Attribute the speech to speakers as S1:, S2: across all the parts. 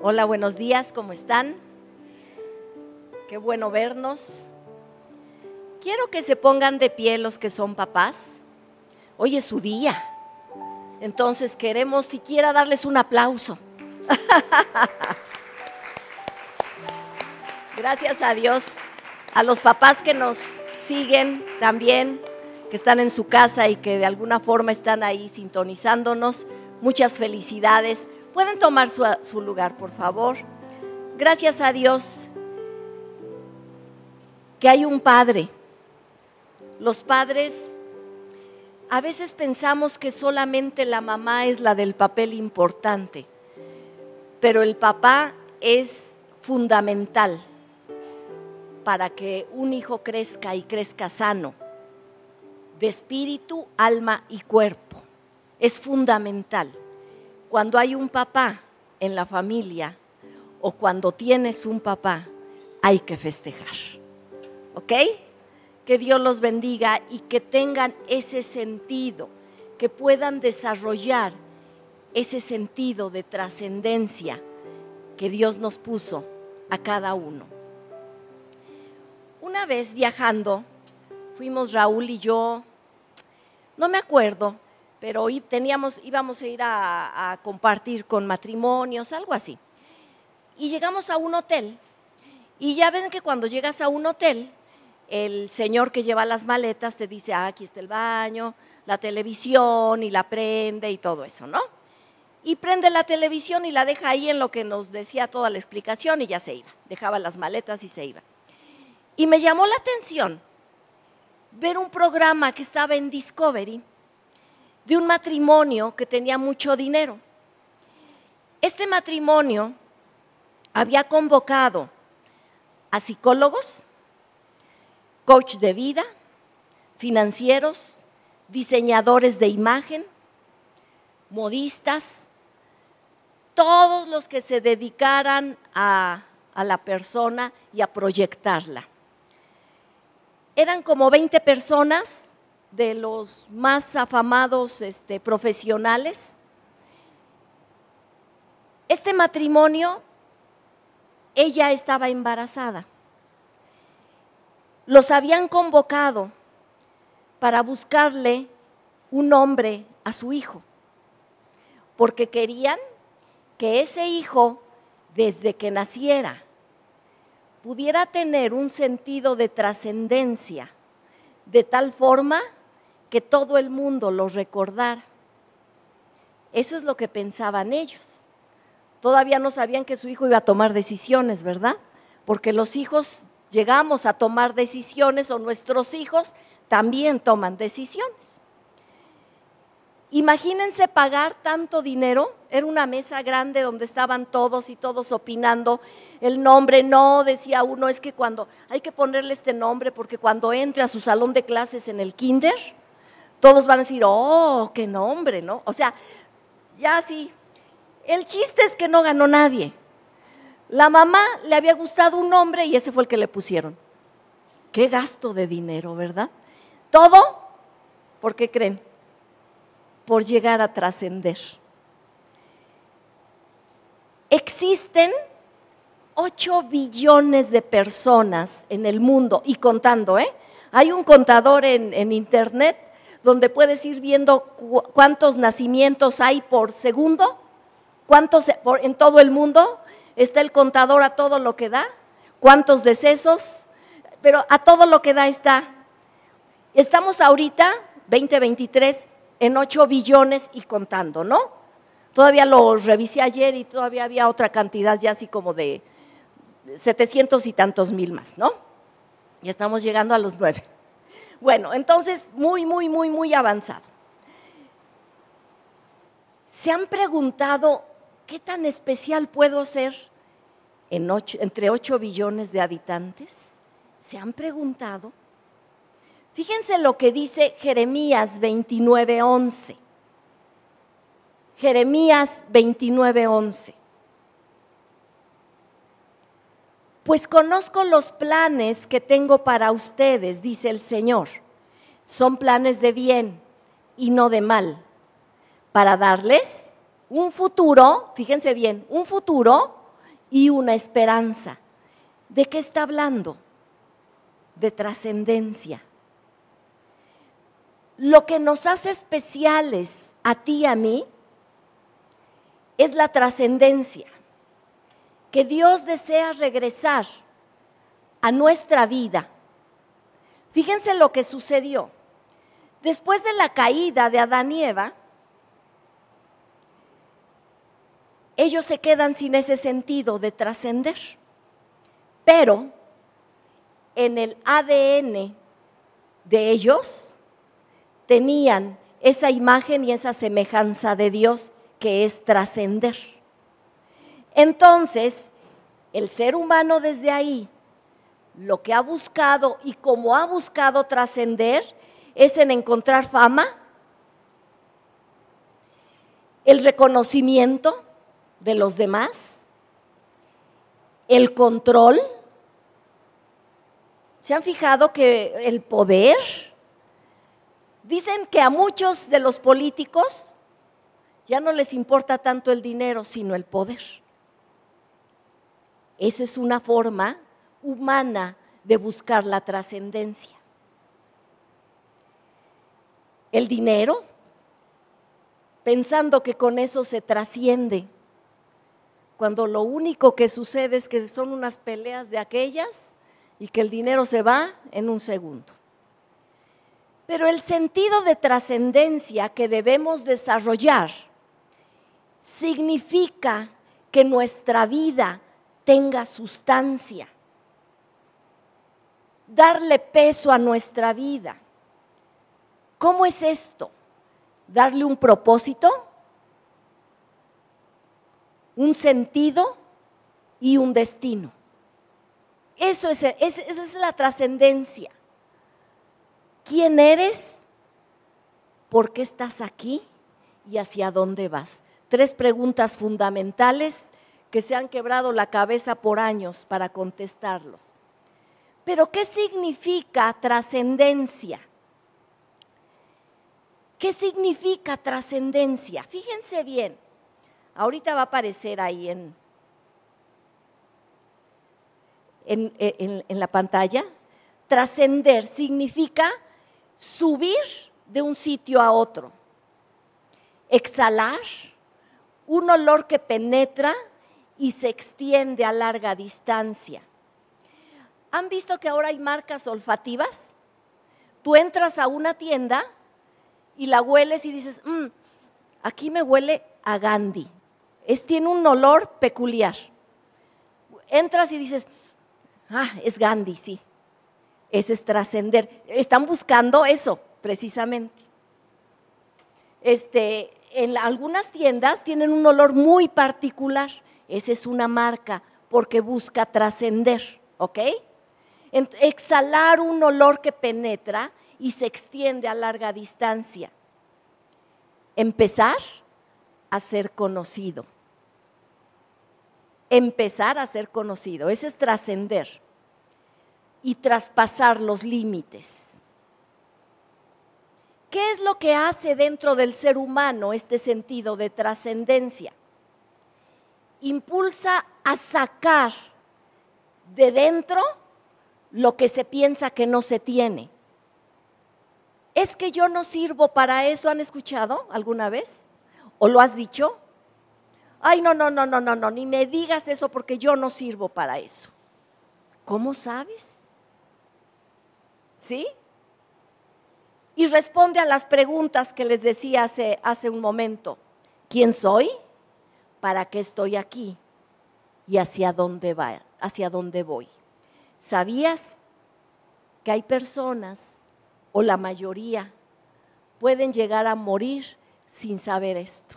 S1: Hola, buenos días, ¿cómo están? Qué bueno vernos. Quiero que se pongan de pie los que son papás. Hoy es su día. Entonces queremos siquiera darles un aplauso. Gracias a Dios, a los papás que nos siguen también, que están en su casa y que de alguna forma están ahí sintonizándonos. Muchas felicidades. Pueden tomar su, lugar, por favor. Gracias a Dios que hay un padre. Los padres, a veces pensamos que solamente la mamá es la del papel importante, pero el papá es fundamental para que un hijo crezca y crezca sano, de espíritu, alma y cuerpo. Es fundamental cuando hay un papá en la familia o cuando tienes un papá, hay que festejar. ¿Ok? Que Dios los bendiga y que tengan ese sentido, que puedan desarrollar ese sentido de trascendencia que Dios nos puso a cada uno. Una vez viajando, fuimos Raúl y yo, no me acuerdo, pero teníamos, íbamos a ir a, compartir con matrimonios, algo así. Y llegamos a un hotel, y ya ven que cuando llegas a un hotel, el señor que lleva las maletas te dice, ah, aquí está el baño, la televisión, y la prende y todo eso, ¿no? Y prende la televisión y la deja ahí en lo que nos decía toda la explicación y ya se iba. Dejaba las maletas y se iba. Y me llamó la atención ver un programa que estaba en Discovery, de un matrimonio que tenía mucho dinero. Este matrimonio había convocado a psicólogos, coach de vida, financieros, diseñadores de imagen, modistas, todos los que se dedicaran a, a, la persona y a proyectarla. Eran como 20 personas de los más afamados este, profesionales. Este matrimonio, ella estaba embarazada. Los habían convocado para buscarle un hombre a su hijo, porque querían que ese hijo, desde que naciera, pudiera tener un sentido de trascendencia, de tal forma que todo el mundo los recordara. Eso es lo que pensaban ellos. Todavía no sabían que su hijo iba a tomar decisiones, ¿verdad? Porque los hijos llegamos a tomar decisiones o nuestros hijos también toman decisiones. Imagínense pagar tanto dinero, era una mesa grande donde estaban todos y todos opinando el nombre, no, decía uno, es que cuando hay que ponerle este nombre porque cuando entre a su salón de clases en el kinder, todos van a decir, oh, qué nombre, ¿no? O sea, ya sí. El chiste es que no ganó nadie. La mamá le había gustado un nombre y ese fue el que le pusieron. Qué gasto de dinero, ¿verdad? Todo, ¿por qué creen? Por llegar a trascender. Existen 8 billones de personas en el mundo y contando, ¿eh? Hay un contador en, en internet donde puedes ir viendo cuántos nacimientos hay por segundo, cuántos en todo el mundo, está el contador a todo lo que da, cuántos decesos, pero a todo lo que da está. Estamos ahorita, 2023, en 8 billones y contando, ¿no? Todavía lo revisé ayer y todavía había otra cantidad ya así como de 700 y tantos mil más, ¿no? Y estamos llegando a los 9. Bueno, entonces, muy, muy, muy, muy avanzado. ¿Se han preguntado qué tan especial puedo ser entre 8 billones de habitantes? ¿Se han preguntado? Fíjense lo que dice Jeremías 29:11. Jeremías 29:11. Pues conozco los planes que tengo para ustedes, dice el Señor. Son planes de bien y no de mal, para darles un futuro, fíjense bien, un futuro y una esperanza. ¿De qué está hablando? De trascendencia. Lo que nos hace especiales a ti y a mí es la trascendencia, que Dios desea regresar a nuestra vida. Fíjense lo que sucedió. Después de la caída de Adán y Eva, ellos se quedan sin ese sentido de trascender. Pero en el ADN de ellos tenían esa imagen y esa semejanza de Dios que es trascender. Entonces, el ser humano desde ahí, lo que ha buscado y como ha buscado trascender es en encontrar fama, el reconocimiento de los demás, el control. ¿Se han fijado que el poder? Dicen que a muchos de los políticos ya no les importa tanto el dinero, sino el poder. Esa es una forma humana de buscar la trascendencia. El dinero, pensando que con eso se trasciende, cuando lo único que sucede es que son unas peleas de aquellas y que el dinero se va en un segundo. Pero el sentido de trascendencia que debemos desarrollar significa que nuestra vida tenga sustancia, darle peso a nuestra vida. ¿Cómo es esto? ¿Darle un propósito? ¿Un sentido? Y un destino. Eso es, esa es la trascendencia. ¿Quién eres? ¿Por qué estás aquí? ¿Y hacia dónde vas? Tres preguntas fundamentales que se han quebrado la cabeza por años para contestarlos. Pero ¿qué significa trascendencia? ¿Qué significa trascendencia? Fíjense bien, ahorita va a aparecer ahí en, en, en la pantalla. Trascender significa subir de un sitio a otro, exhalar un olor que penetra y se extiende a larga distancia. ¿Han visto que ahora hay marcas olfativas? Tú entras a una tienda y la hueles y dices, mm, aquí me huele a Gandhi. Es, tiene un olor peculiar. Entras y dices, ah, es Gandhi, sí. Ese es trascender. Están buscando eso, precisamente. Este, en algunas tiendas tienen un olor muy particular. Esa es una marca porque busca trascender, ¿ok? Exhalar un olor que penetra y se extiende a larga distancia. Empezar a ser conocido. Empezar a ser conocido. Ese es trascender y traspasar los límites. ¿Qué es lo que hace dentro del ser humano este sentido de trascendencia? Impulsa a sacar de dentro lo que se piensa que no se tiene. ¿Es que yo no sirvo para eso? ¿Han escuchado alguna vez? ¿O lo has dicho? Ay, no, no, no, no, no, no, ni me digas eso porque yo no sirvo para eso. ¿Cómo sabes? ¿Sí? Y responde a las preguntas que les decía hace, hace un momento. ¿Quién soy? ¿Para qué estoy aquí? ¿Y hacia dónde, va, hacia dónde voy? ¿Sabías que hay personas, o la mayoría, pueden llegar a morir sin saber esto?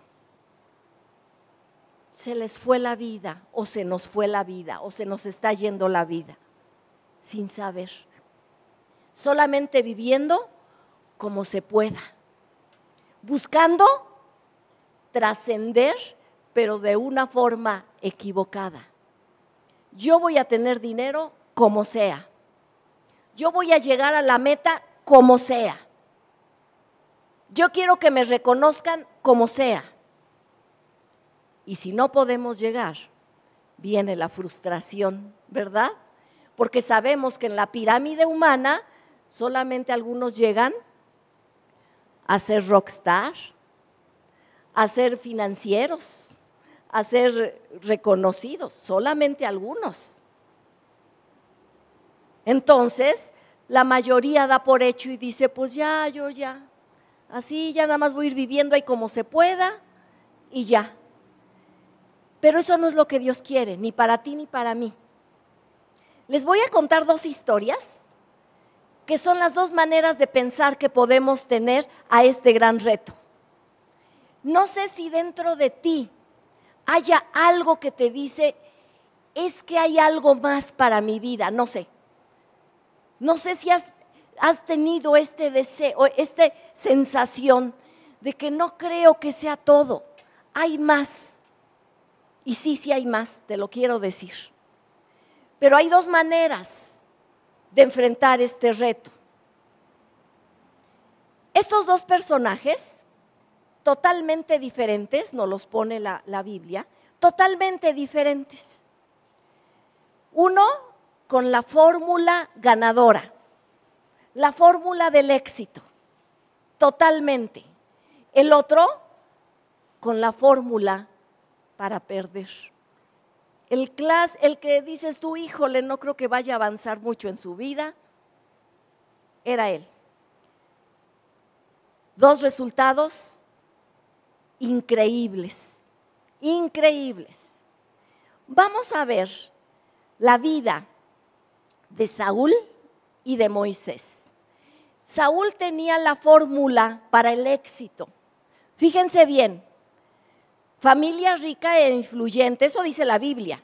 S1: Se les fue la vida, o se nos fue la vida, o se nos está yendo la vida, sin saber solamente viviendo como se pueda, buscando trascender, pero de una forma equivocada. Yo voy a tener dinero como sea. Yo voy a llegar a la meta como sea. Yo quiero que me reconozcan como sea. Y si no podemos llegar, viene la frustración, ¿verdad? Porque sabemos que en la pirámide humana solamente algunos llegan a ser rockstar, a ser financieros, a ser reconocidos, solamente algunos. Entonces, la mayoría da por hecho y dice, pues ya, yo ya, así ya nada más voy a ir viviendo ahí como se pueda y ya. Pero eso no es lo que Dios quiere, ni para ti ni para mí. Les voy a contar dos historias que son las dos maneras de pensar que podemos tener a este gran reto. No sé si dentro de ti haya algo que te dice, es que hay algo más para mi vida, no sé. No sé si has, tenido este deseo, esta sensación de que no creo que sea todo, hay más. Y sí, sí hay más, te lo quiero decir. Pero hay dos maneras de enfrentar este reto. Estos dos personajes, totalmente diferentes, nos los pone la, la Biblia, totalmente diferentes. Uno con la fórmula ganadora, la fórmula del éxito, totalmente. El otro con la fórmula para perder. El, class, el que dices tú, híjole, no creo que vaya a avanzar mucho en su vida, era él. Dos resultados increíbles, increíbles. Vamos a ver la vida de Saúl y de Moisés. Saúl tenía la fórmula para el éxito. Fíjense bien, Familia rica e influyente, eso dice la Biblia.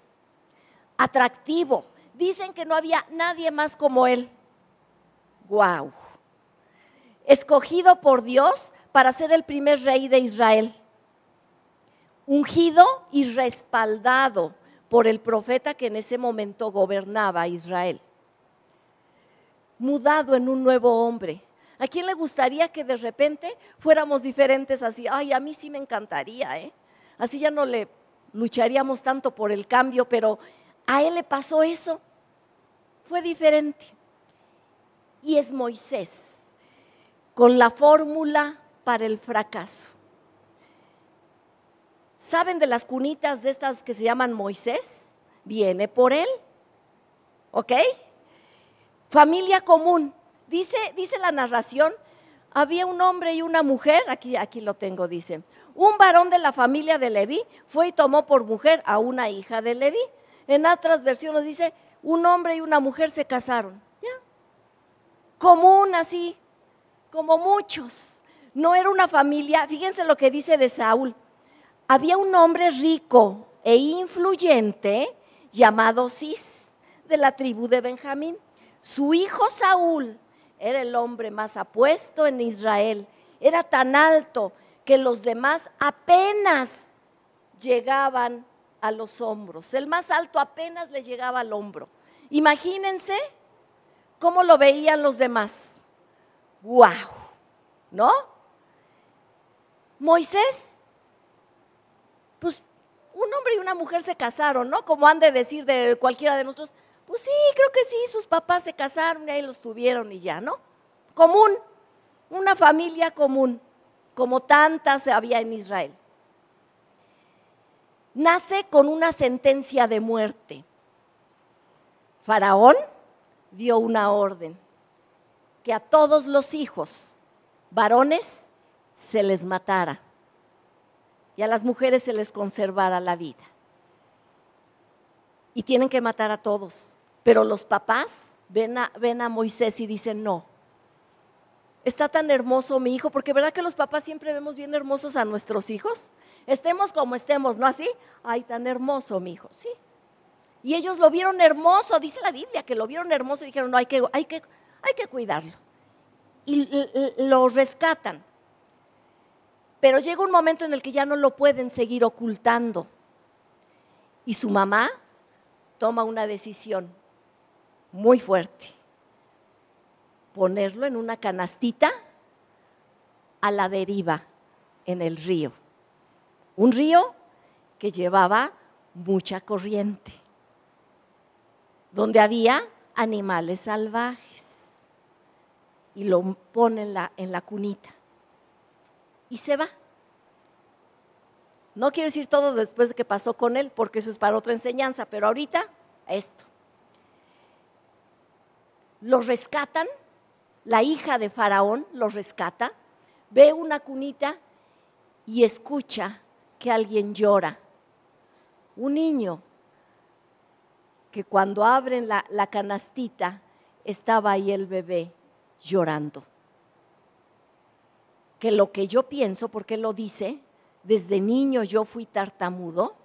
S1: Atractivo. Dicen que no había nadie más como él. Guau. Escogido por Dios para ser el primer rey de Israel. Ungido y respaldado por el profeta que en ese momento gobernaba Israel. Mudado en un nuevo hombre. ¿A quién le gustaría que de repente fuéramos diferentes así? Ay, a mí sí me encantaría, ¿eh? así ya no le lucharíamos tanto por el cambio, pero a él le pasó eso, fue diferente. Y es Moisés, con la fórmula para el fracaso. ¿Saben de las cunitas de estas que se llaman Moisés? Viene por él, ¿ok? Familia común. Dice, dice la narración, había un hombre y una mujer, aquí, aquí lo tengo, dice, un varón de la familia de Leví fue y tomó por mujer a una hija de Leví. En otras versiones dice, un hombre y una mujer se casaron. ¿Ya? Común así, como muchos. No era una familia, fíjense lo que dice de Saúl. Había un hombre rico e influyente llamado Cis, de la tribu de Benjamín. Su hijo Saúl era el hombre más apuesto en Israel. Era tan alto que los demás apenas llegaban a los hombros. El más alto apenas le llegaba al hombro. Imagínense cómo lo veían los demás. ¡Wow! ¿No? Moisés, pues un hombre y una mujer se casaron, ¿no? Como han de decir de cualquiera de nosotros. Pues sí, creo que sí, sus papás se casaron y ahí los tuvieron y ya, ¿no? Común, una familia común como tantas había en Israel. Nace con una sentencia de muerte. Faraón dio una orden que a todos los hijos varones se les matara y a las mujeres se les conservara la vida. Y tienen que matar a todos. Pero los papás ven a, ven a Moisés y dicen, no, está tan hermoso mi hijo, porque verdad que los papás siempre vemos bien hermosos a nuestros hijos. Estemos como estemos, ¿no así? Ay, tan hermoso mi hijo, sí. Y ellos lo vieron hermoso, dice la Biblia, que lo vieron hermoso y dijeron, no, hay que, hay que, hay que cuidarlo. Y lo rescatan. Pero llega un momento en el que ya no lo pueden seguir ocultando. Y su mamá toma una decisión muy fuerte ponerlo en una canastita a la deriva en el río. Un río que llevaba mucha corriente, donde había animales salvajes. Y lo pone en la, en la cunita. Y se va. No quiero decir todo después de que pasó con él, porque eso es para otra enseñanza, pero ahorita esto. Los rescatan, la hija de Faraón los rescata, ve una cunita y escucha que alguien llora. Un niño que cuando abren la, la canastita estaba ahí el bebé llorando. Que lo que yo pienso, porque lo dice, desde niño yo fui tartamudo,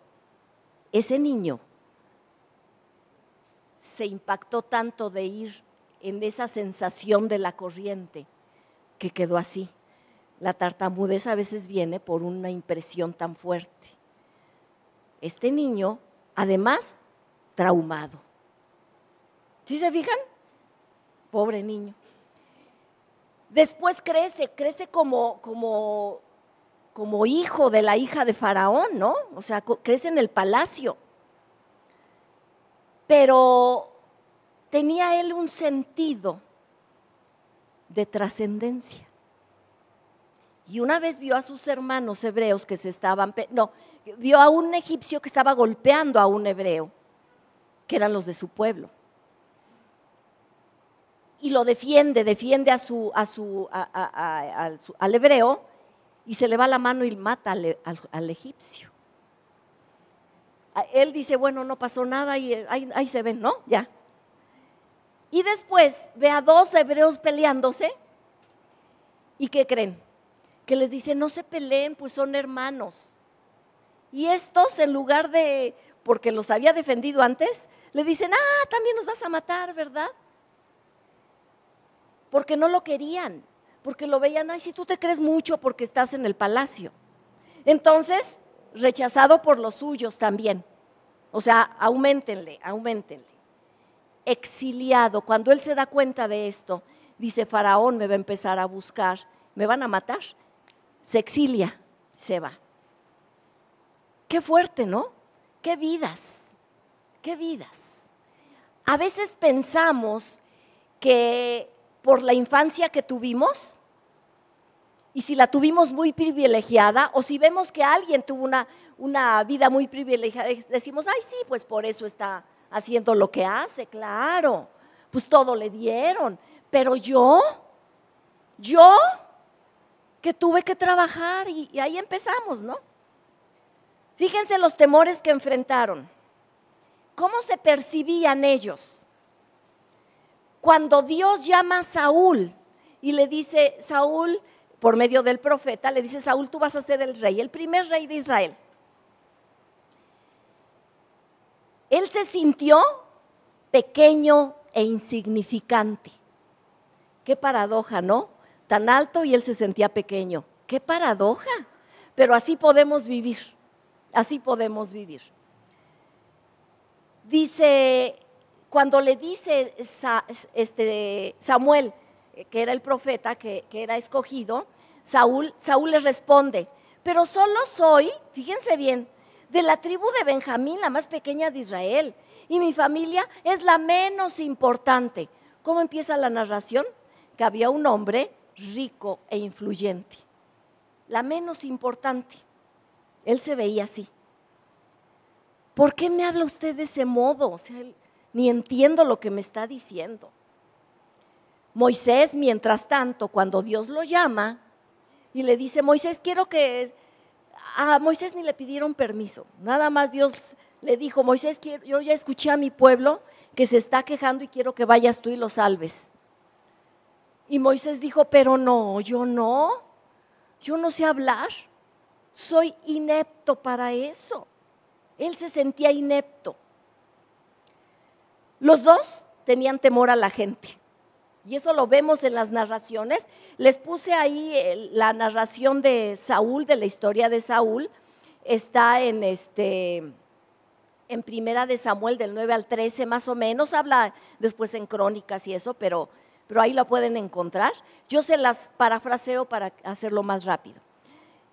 S1: ese niño se impactó tanto de ir en esa sensación de la corriente que quedó así. La tartamudez a veces viene por una impresión tan fuerte. Este niño, además, traumado. ¿Sí se fijan? Pobre niño. Después crece, crece como, como, como hijo de la hija de Faraón, ¿no? O sea, crece en el palacio. Pero tenía él un sentido de trascendencia. Y una vez vio a sus hermanos hebreos que se estaban, no, vio a un egipcio que estaba golpeando a un hebreo, que eran los de su pueblo. Y lo defiende, defiende a su, a su, al hebreo y se le va la mano y mata al, egipcio. Él dice, bueno, no pasó nada y ahí, ahí se ven, ¿no? Ya. Y después ve a dos hebreos peleándose. ¿Y qué creen? que les dice, no se peleen, pues son hermanos. Y estos, en lugar de, porque los había defendido antes, le dicen, ah, también nos vas a matar, ¿verdad? Porque no lo querían, porque lo veían, ay, si tú te crees mucho porque estás en el palacio. Entonces, rechazado por los suyos también. O sea, aumentenle, aumentenle. Exiliado, cuando él se da cuenta de esto, dice, Faraón me va a empezar a buscar, me van a matar se exilia, se va. Qué fuerte, ¿no? Qué vidas, qué vidas. A veces pensamos que por la infancia que tuvimos, y si la tuvimos muy privilegiada, o si vemos que alguien tuvo una, una vida muy privilegiada, decimos, ay, sí, pues por eso está haciendo lo que hace, claro, pues todo le dieron. Pero yo, yo, que tuve que trabajar y, ahí empezamos, ¿no? Fíjense los temores que enfrentaron. ¿Cómo se percibían ellos? Cuando Dios llama a Saúl y le dice, Saúl, por medio del profeta, le dice, Saúl, tú vas a ser el rey, el primer rey de Israel. Él se sintió pequeño e insignificante. Qué paradoja, ¿no? tan alto y él se sentía pequeño. Qué paradoja. Pero así podemos vivir, así podemos vivir. Dice, cuando le dice este, Samuel, eh, que era el profeta, que, era escogido, Saúl, Saúl le responde, pero solo soy, fíjense bien, de la tribu de Benjamín, la más pequeña de Israel, y mi familia es la menos importante. ¿Cómo empieza la narración? Que había un hombre rico e influyente. La menos importante. Él se veía así. ¿Por qué me habla usted de ese modo? O sea, ni entiendo lo que me está diciendo. Moisés, mientras tanto, cuando Dios lo llama y le dice, Moisés, quiero que... A Moisés ni le pidieron permiso. Nada más Dios le dijo, Moisés, yo ya escuché a mi pueblo que se está quejando y quiero que vayas tú y lo salves. Y Moisés dijo, pero no, yo no, yo no sé hablar, soy inepto para eso. Él se sentía inepto. Los dos tenían temor a la gente. Y eso lo vemos en las narraciones. Les puse ahí la narración de Saúl, de la historia de Saúl. Está en este en Primera de Samuel del 9 al 13 más o menos, habla después en crónicas y eso, pero pero ahí la pueden encontrar. Yo se las parafraseo para hacerlo más rápido.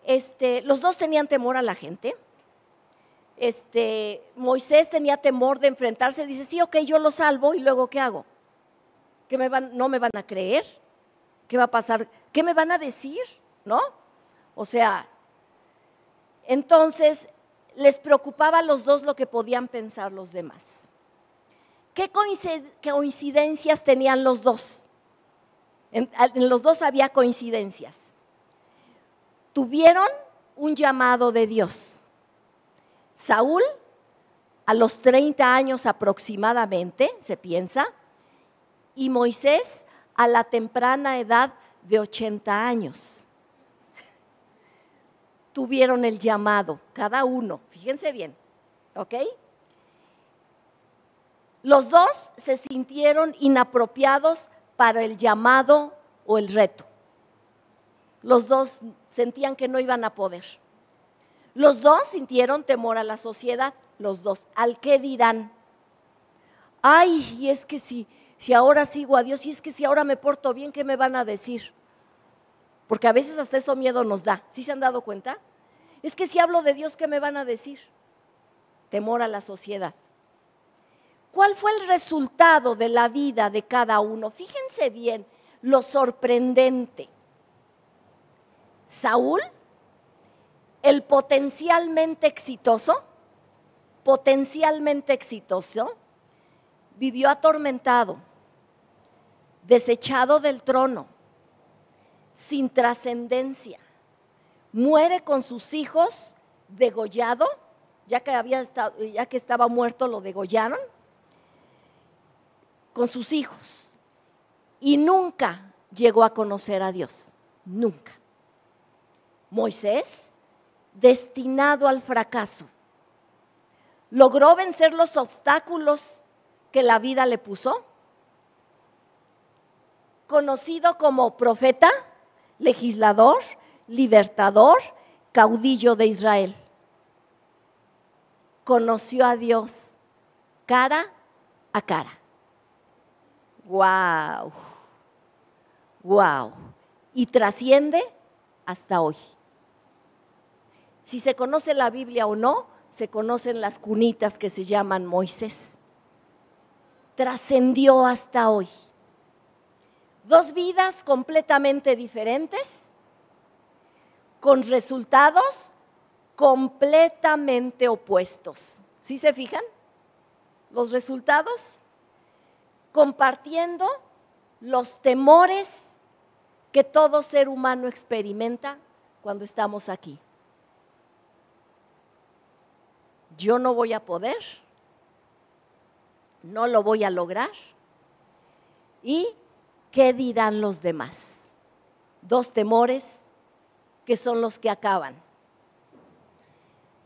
S1: Este, los dos tenían temor a la gente. Este, Moisés tenía temor de enfrentarse, dice, sí, ok, yo lo salvo y luego ¿qué hago? ¿Qué me van, no me van a creer? ¿Qué va a pasar? ¿Qué me van a decir? ¿No? O sea, entonces les preocupaba a los dos lo que podían pensar los demás. ¿Qué coincidencias tenían los dos? En, los dos había coincidencias. Tuvieron un llamado de Dios. Saúl, a los 30 años aproximadamente, se piensa, y Moisés a la temprana edad de 80 años. Tuvieron el llamado, cada uno, fíjense bien, ¿ok? Los dos se sintieron inapropiados para el llamado o el reto. Los dos sentían que no iban a poder. Los dos sintieron temor a la sociedad, los dos. ¿Al qué dirán? Ay, y es que si, si ahora sigo a Dios, y es que si ahora me porto bien, ¿qué me van a decir? Porque a veces hasta eso miedo nos da. ¿Sí se han dado cuenta? Es que si hablo de Dios, ¿qué me van a decir? Temor a la sociedad. ¿Cuál fue el resultado de la vida de cada uno? Fíjense bien lo sorprendente. Saúl, el potencialmente exitoso, potencialmente exitoso, vivió atormentado, desechado del trono, sin trascendencia. Muere con sus hijos degollado, ya que, había ya que estaba muerto lo degollaron con sus hijos y nunca llegó a conocer a Dios, nunca. Moisés, destinado al fracaso, logró vencer los obstáculos que la vida le puso, conocido como profeta, legislador, libertador, caudillo de Israel. Conoció a Dios cara a cara. ¡Wow! ¡Wow! Y trasciende hasta hoy. Si se conoce la Biblia o no, se conocen las cunitas que se llaman Moisés. Trascendió hasta hoy. Dos vidas completamente diferentes, con resultados completamente opuestos. ¿Sí se fijan? Los resultados compartiendo los temores que todo ser humano experimenta cuando estamos aquí. Yo no voy a poder, no lo voy a lograr. ¿Y qué dirán los demás? Dos temores que son los que acaban.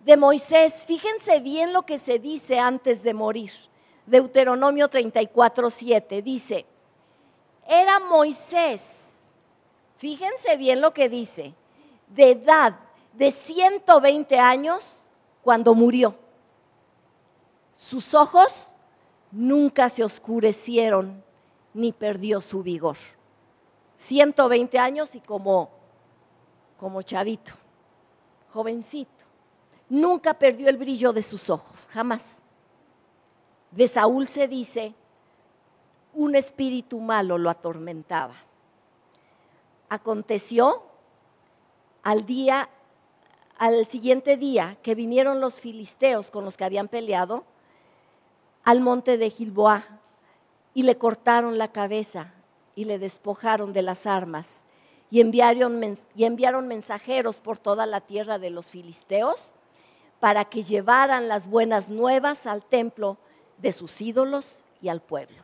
S1: De Moisés, fíjense bien lo que se dice antes de morir. Deuteronomio 34, 7, dice, era Moisés, fíjense bien lo que dice, de edad de 120 años cuando murió. Sus ojos nunca se oscurecieron ni perdió su vigor. 120 años y como, como chavito, jovencito. Nunca perdió el brillo de sus ojos, jamás. De Saúl se dice, un espíritu malo lo atormentaba. Aconteció al día, al siguiente día que vinieron los filisteos con los que habían peleado al monte de Gilboá y le cortaron la cabeza y le despojaron de las armas y enviaron, y enviaron mensajeros por toda la tierra de los filisteos para que llevaran las buenas nuevas al templo de sus ídolos y al pueblo,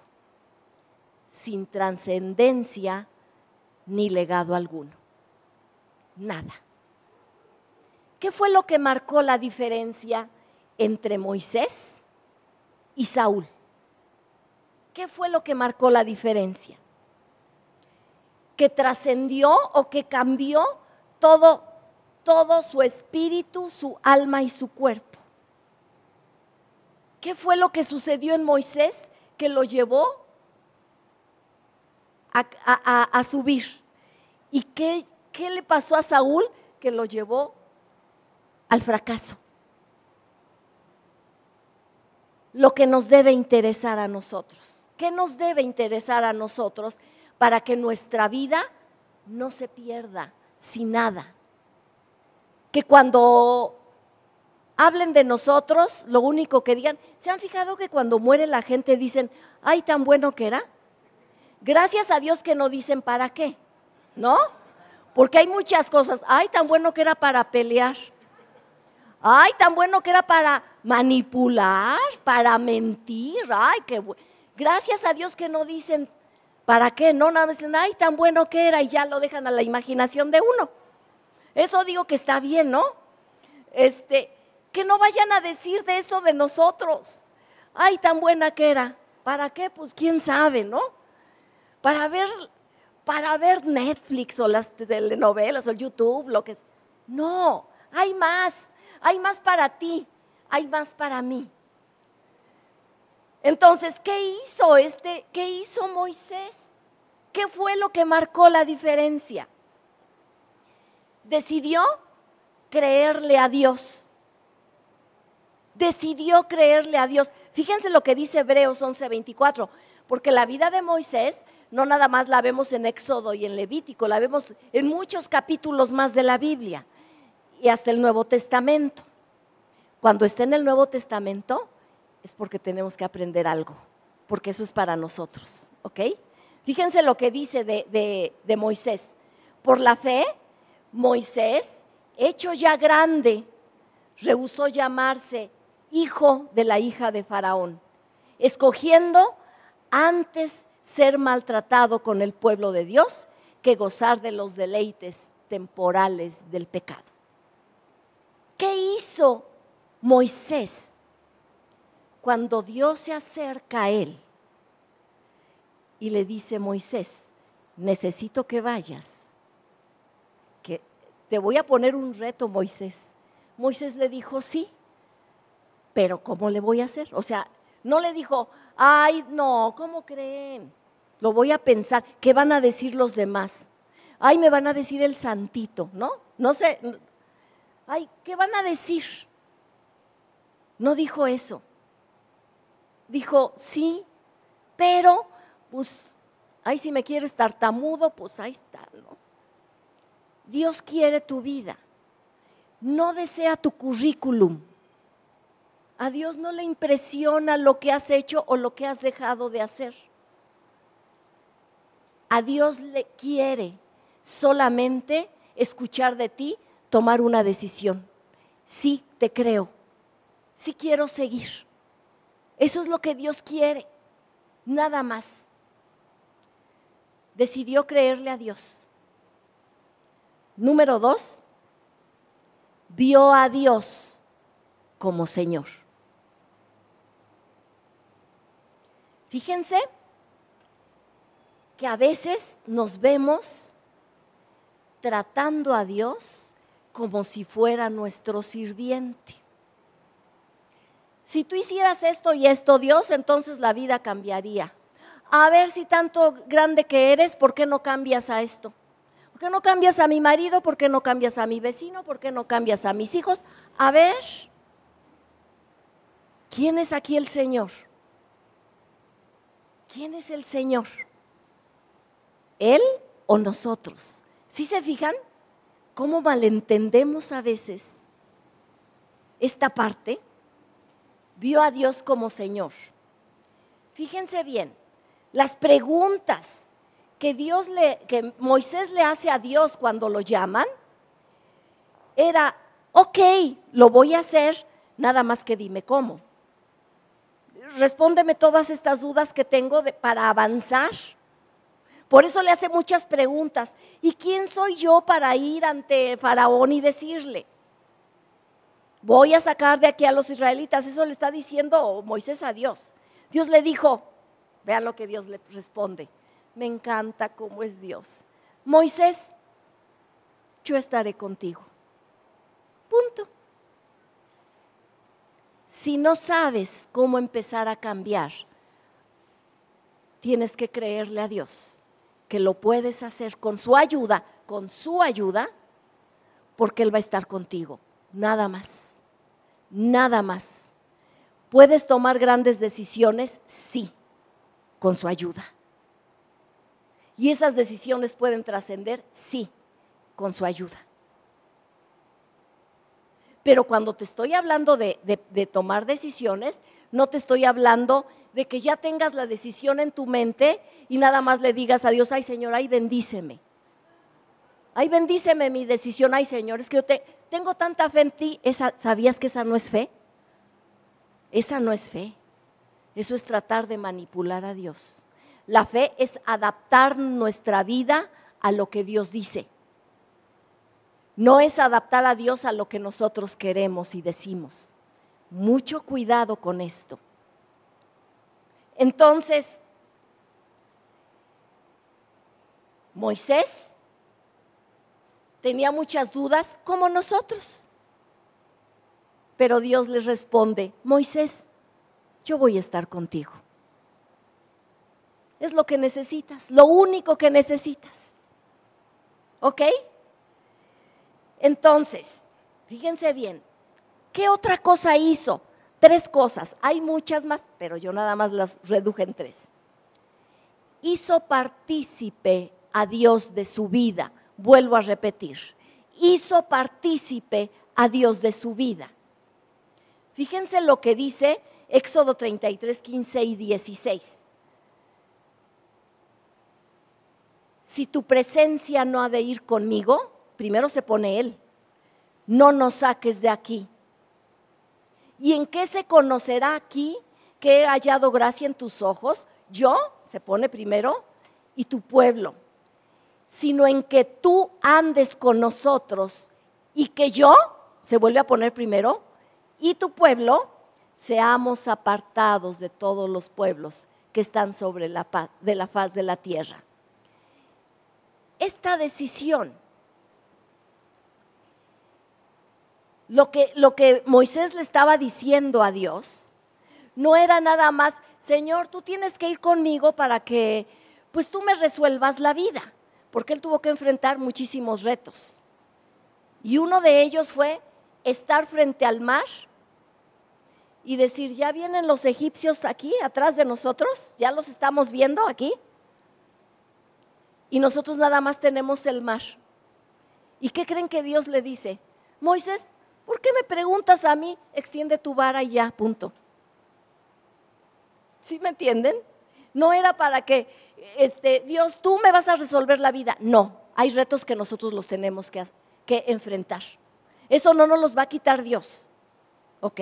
S1: sin trascendencia ni legado alguno. Nada. ¿Qué fue lo que marcó la diferencia entre Moisés y Saúl? ¿Qué fue lo que marcó la diferencia? Que trascendió o que cambió todo, todo su espíritu, su alma y su cuerpo. ¿Qué fue lo que sucedió en Moisés que lo llevó a, subir? ¿Y qué, qué le pasó a Saúl que lo llevó al fracaso? Lo que nos debe interesar a nosotros. ¿Qué nos debe interesar a nosotros para que nuestra vida no se pierda sin nada? Que cuando hablen de nosotros, lo único que digan, ¿se han fijado que cuando muere la gente dicen, ay, tan bueno que era? Gracias a Dios que no dicen para qué, ¿no? Porque hay muchas cosas, ay, tan bueno que era para pelear. Ay, tan bueno que era para manipular, para mentir. Ay, qué bueno. Gracias a Dios que no dicen para qué, no, nada más dicen, ay, tan bueno que era y ya lo dejan a la imaginación de uno. Eso digo que está bien, ¿no? Este, que no vayan a decir de eso de nosotros. Ay, tan buena que era. ¿Para qué? Pues quién sabe, ¿no? Para ver, para ver Netflix o las telenovelas o el YouTube, lo que es. No, hay más hay más para ti, hay más para mí. Entonces, ¿qué hizo este? ¿Qué hizo Moisés? ¿Qué fue lo que marcó la diferencia? Decidió creerle a Dios. Decidió creerle a Dios. Fíjense lo que dice Hebreos 11:24, porque la vida de Moisés no nada más la vemos en Éxodo y en Levítico, la vemos en muchos capítulos más de la Biblia y hasta el Nuevo Testamento. Cuando esté en el Nuevo Testamento es porque tenemos que aprender algo, porque eso es para nosotros, ¿ok? Fíjense lo que dice de, de Moisés. Por la fe, Moisés, hecho ya grande, rehusó llamarse hijo de la hija de Faraón, escogiendo antes ser maltratado con el pueblo de Dios que gozar de los deleites temporales del pecado. ¿Qué hizo Moisés cuando Dios se acerca a él y le dice, Moisés, necesito que vayas, que te voy a poner un reto, Moisés. Moisés le dijo, sí, pero ¿cómo le voy a hacer? O sea, no le dijo, ay, no, ¿cómo creen? Lo voy a pensar, ¿qué van a decir los demás? Ay, me van a decir el santito, ¿no? No sé, ay, ¿qué van a decir? No dijo eso. Dijo, sí, pero, pues, ay, si me quieres tartamudo, pues ahí está, ¿no? Dios quiere tu vida. No desea tu currículum. A Dios no le impresiona lo que has hecho o lo que has dejado de hacer. A Dios le quiere solamente escuchar de ti tomar una decisión. Sí, te creo. Sí quiero seguir. Eso es lo que Dios quiere. Nada más. Decidió creerle a Dios. Número dos, vio a Dios como Señor. Fíjense que a veces nos vemos tratando a Dios como si fuera nuestro sirviente. Si tú hicieras esto y esto, Dios, entonces la vida cambiaría. A ver si tanto grande que eres, ¿por qué no cambias a esto? ¿Por qué no cambias a mi marido? ¿Por qué no cambias a mi vecino? ¿Por qué no cambias a mis hijos? A ver, ¿quién es aquí el Señor? ¿Quién es el Señor? ¿Él o nosotros? ¿Sí se fijan? Cómo malentendemos a veces esta parte, vio a Dios como Señor. Fíjense bien, las preguntas que Dios le, que Moisés le hace a Dios cuando lo llaman, era, ok, lo voy a hacer, nada más que dime cómo. Respóndeme todas estas dudas que tengo para avanzar. Por eso le hace muchas preguntas. ¿Y quién soy yo para ir ante Faraón y decirle? Voy a sacar de aquí a los israelitas. Eso le está diciendo Moisés a Dios. Dios le dijo, vean lo que Dios le responde. Me encanta cómo es Dios. Moisés, yo estaré contigo. Punto. Si no sabes cómo empezar a cambiar, tienes que creerle a Dios que lo puedes hacer con su ayuda, con su ayuda, porque Él va a estar contigo. Nada más, nada más. ¿Puedes tomar grandes decisiones? Sí, con su ayuda. ¿Y esas decisiones pueden trascender? Sí, con su ayuda. Pero cuando te estoy hablando de, tomar decisiones, no te estoy hablando de que ya tengas la decisión en tu mente y nada más le digas a Dios, ay Señor, ay bendíceme. Ay bendíceme mi decisión, ay Señor, es que yo te, tengo tanta fe en ti. ¿Sabías que esa no es fe? Esa no es fe. Eso es tratar de manipular a Dios. La fe es adaptar nuestra vida a lo que Dios dice. No es adaptar a Dios a lo que nosotros queremos y decimos. Mucho cuidado con esto. Entonces, Moisés tenía muchas dudas como nosotros. Pero Dios les responde, Moisés, yo voy a estar contigo. Es lo que necesitas, lo único que necesitas. ¿Ok? Entonces, fíjense bien, ¿qué otra cosa hizo? Tres cosas, hay muchas más, pero yo nada más las reduje en tres. Hizo partícipe a Dios de su vida, vuelvo a repetir, hizo partícipe a Dios de su vida. Fíjense lo que dice Éxodo 33, 15 y 16. Si tu presencia no ha de ir conmigo, primero se pone Él, no nos saques de aquí. ¿Y en qué se conocerá aquí que he hallado gracia en tus ojos? Yo, se pone primero, y tu pueblo, sino en que tú andes con nosotros y que yo, se vuelve a poner primero, y tu pueblo, seamos apartados de todos los pueblos que están sobre la, de la faz de la tierra. Esta decisión lo que, lo que Moisés le estaba diciendo a Dios no era nada más, Señor, tú tienes que ir conmigo para que pues tú me resuelvas la vida, porque él tuvo que enfrentar muchísimos retos. Y uno de ellos fue estar frente al mar y decir, ya vienen los egipcios aquí atrás de nosotros, ya los estamos viendo aquí. Y nosotros nada más tenemos el mar. ¿Y qué creen que Dios le dice? Moisés, ¿Por qué me preguntas a mí? Extiende tu vara y ya, punto. ¿Sí me entienden? No era para que, este, Dios, tú me vas a resolver la vida. No, hay retos que nosotros los tenemos que, que enfrentar. Eso no nos los va a quitar Dios. ¿Ok?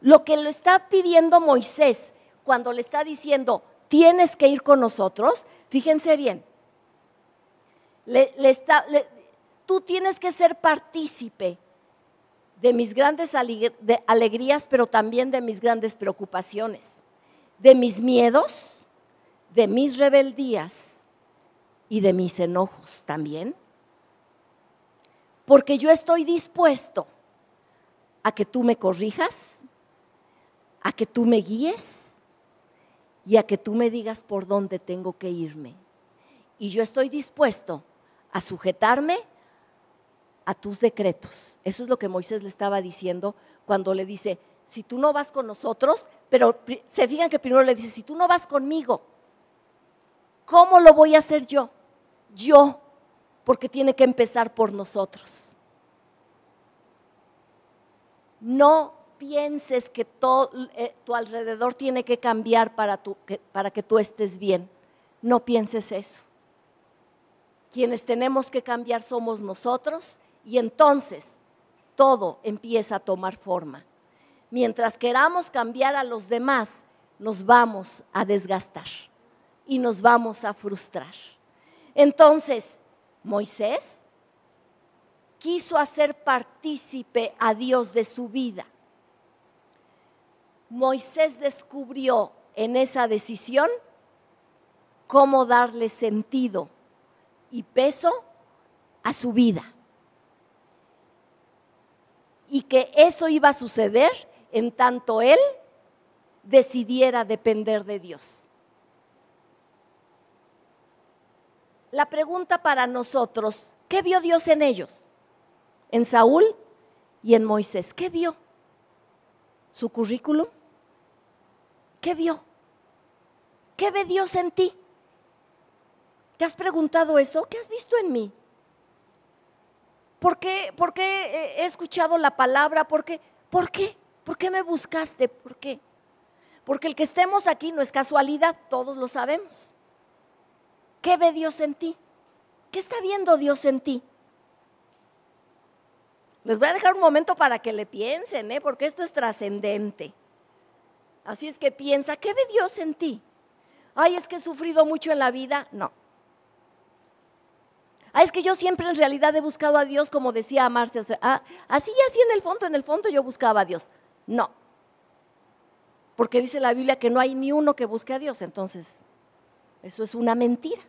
S1: Lo que lo está pidiendo Moisés cuando le está diciendo, tienes que ir con nosotros, fíjense bien, le, está, tú tienes que ser partícipe de mis grandes alegrías, pero también de mis grandes preocupaciones, de mis miedos, de mis rebeldías y de mis enojos también. Porque yo estoy dispuesto a que tú me corrijas, a que tú me guíes y a que tú me digas por dónde tengo que irme. Y yo estoy dispuesto a sujetarme a tus decretos. Eso es lo que Moisés le estaba diciendo cuando le dice, si tú no vas con nosotros, pero se fijan que primero le dice, si tú no vas conmigo, ¿cómo lo voy a hacer yo? Yo, porque tiene que empezar por nosotros. No pienses que todo eh, tu alrededor tiene que cambiar para, para que tú estés bien. No pienses eso. Quienes tenemos que cambiar somos nosotros y entonces todo empieza a tomar forma. Mientras queramos cambiar a los demás, nos vamos a desgastar y nos vamos a frustrar. Entonces, Moisés quiso hacer partícipe a Dios de su vida. Moisés descubrió en esa decisión cómo darle sentido y peso a su vida y que eso iba a suceder en tanto él decidiera depender de Dios. La pregunta para nosotros, ¿qué vio Dios en ellos? En Saúl y en Moisés. ¿Qué vio? ¿Su currículum? ¿Qué vio? ¿Qué ve Dios en ti? ¿Te has preguntado eso? ¿Qué has visto en mí? ¿Por qué, ¿Por qué he escuchado la palabra? ¿Por qué? ¿Por qué? ¿Por qué me buscaste? ¿Por qué? Porque el que estemos aquí no es casualidad, todos lo sabemos. ¿Qué ve Dios en ti? ¿Qué está viendo Dios en ti? Les voy a dejar un momento para que le piensen, ¿eh? porque esto es trascendente. Así es que piensa, ¿qué ve Dios en ti? Ay, es que he sufrido mucho en la vida. No. Ay, es que yo siempre en realidad he buscado a Dios, como decía Marcia. Ah, así y así en el fondo, en el fondo yo buscaba a Dios. No. Porque dice la Biblia que no hay ni uno que busque a Dios. Entonces, eso es una mentira.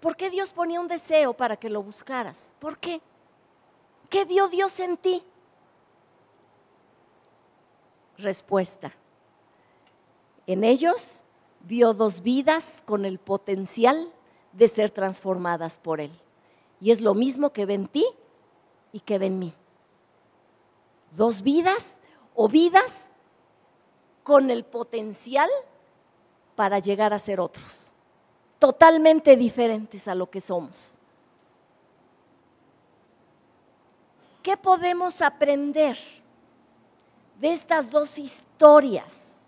S1: ¿Por qué Dios ponía un deseo para que lo buscaras? ¿Por qué? ¿Qué vio Dios en ti? Respuesta. En ellos vio dos vidas con el potencial de ser transformadas por Él. Y es lo mismo que ve en ti y que ve en mí. Dos vidas o vidas con el potencial para llegar a ser otros totalmente diferentes a lo que somos. ¿Qué podemos aprender de estas dos historias?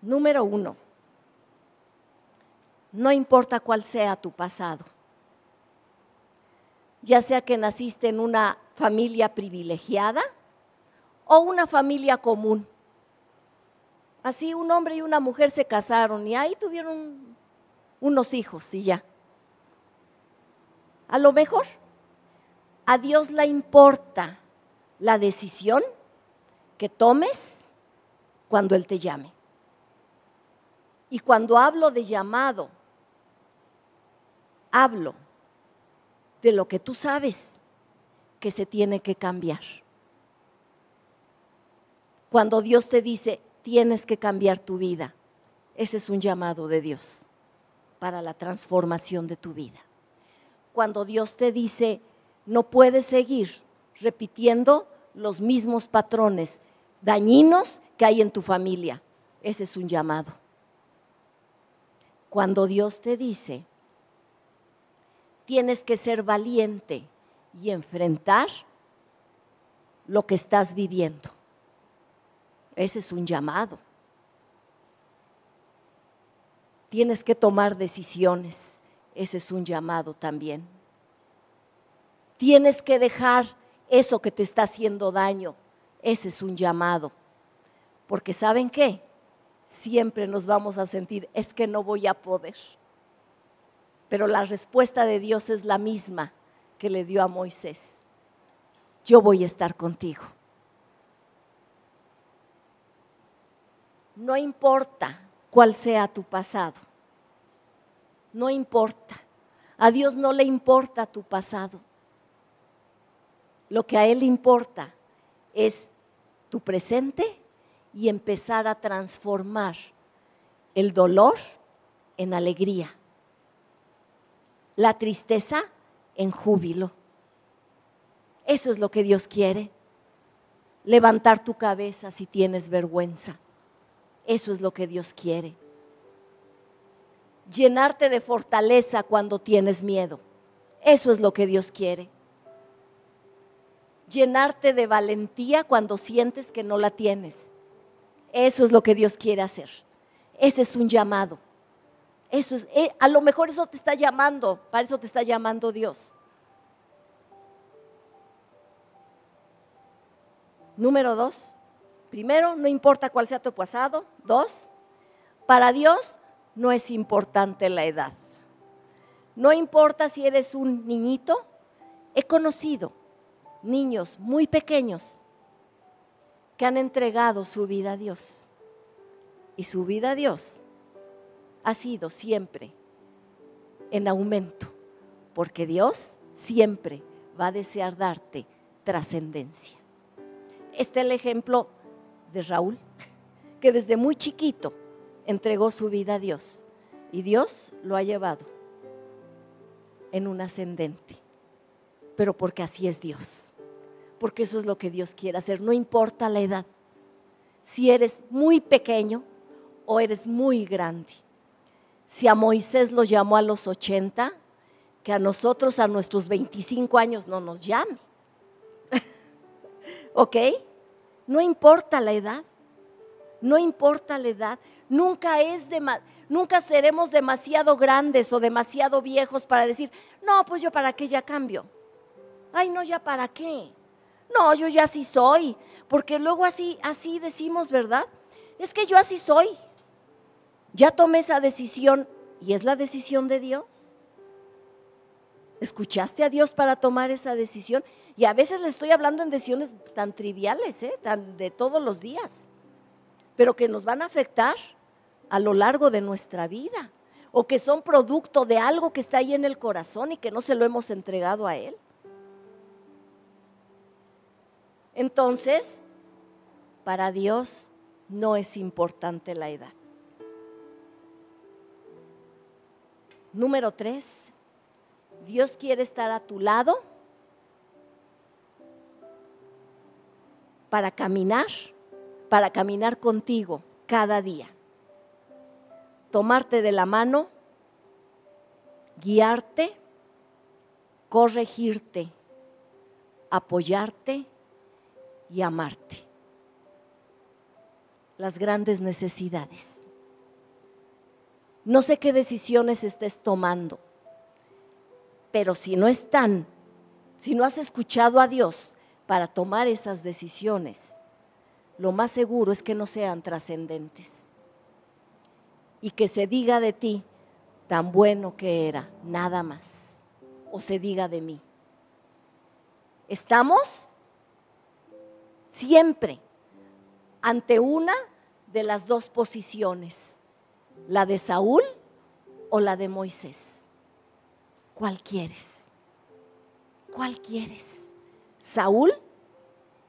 S1: Número uno, no importa cuál sea tu pasado, ya sea que naciste en una familia privilegiada o una familia común Así un hombre y una mujer se casaron y ahí tuvieron unos hijos y ya. A lo mejor a Dios le importa la decisión que tomes cuando Él te llame. Y cuando hablo de llamado, hablo de lo que tú sabes que se tiene que cambiar. Cuando Dios te dice, tienes que cambiar tu vida. Ese es un llamado de Dios para la transformación de tu vida. Cuando Dios te dice, no puedes seguir repitiendo los mismos patrones dañinos que hay en tu familia. Ese es un llamado. Cuando Dios te dice, tienes que ser valiente y enfrentar lo que estás viviendo. Ese es un llamado. Tienes que tomar decisiones. Ese es un llamado también. Tienes que dejar eso que te está haciendo daño. Ese es un llamado. Porque ¿saben qué? Siempre nos vamos a sentir, es que no voy a poder. Pero la respuesta de Dios es la misma que le dio a Moisés. Yo voy a estar contigo. No importa cuál sea tu pasado. No importa. A Dios no le importa tu pasado. Lo que a Él importa es tu presente y empezar a transformar el dolor en alegría, la tristeza en júbilo. Eso es lo que Dios quiere. Levantar tu cabeza si tienes vergüenza eso es lo que Dios quiere. Llenarte de fortaleza cuando tienes miedo. Eso es lo que Dios quiere. Llenarte de valentía cuando sientes que no la tienes. Eso es lo que Dios quiere hacer. Ese es un llamado. Eso es, eh, a lo mejor eso te está llamando, para eso te está llamando Dios. Número dos, Primero, no importa cuál sea tu pasado. Dos, para Dios no es importante la edad. No importa si eres un niñito. He conocido niños muy pequeños que han entregado su vida a Dios. Y su vida a Dios ha sido siempre en aumento, porque Dios siempre va a desear darte trascendencia. Este es el ejemplo de Raúl, que desde muy chiquito entregó su vida a Dios y Dios lo ha llevado en un ascendente, pero porque así es Dios, porque eso es lo que Dios quiere hacer, no importa la edad. Si eres muy pequeño o eres muy grande. Si a Moisés lo llamó a los 80, que a nosotros a nuestros 25 años no nos llame. ¿Ok? No importa la edad, no importa la edad, nunca es nunca seremos demasiado grandes o demasiado viejos para decir, no, pues yo para qué ya cambio. Ay, no, ya para qué. No, yo ya así soy, porque luego así, así decimos, ¿verdad? Es que yo así soy. Ya tomé esa decisión y es la decisión de Dios. ¿Escuchaste a Dios para tomar esa decisión? Y a veces le estoy hablando en decisiones tan triviales, ¿eh? tan de todos los días, pero que nos van a afectar a lo largo de nuestra vida, o que son producto de algo que está ahí en el corazón y que no se lo hemos entregado a Él. Entonces, para Dios no es importante la edad. Número tres, Dios quiere estar a tu lado para caminar, para caminar contigo cada día. Tomarte de la mano, guiarte, corregirte, apoyarte y amarte. Las grandes necesidades. No sé qué decisiones estés tomando, pero si no están, si no has escuchado a Dios para tomar esas decisiones, lo más seguro es que no sean trascendentes y que se diga de ti tan bueno que era, nada más, o se diga de mí. ¿Estamos? Siempre ante una de las dos posiciones ¿La de Saúl o la de Moisés? ¿Cuál quieres? ¿Cuál quieres? Saúl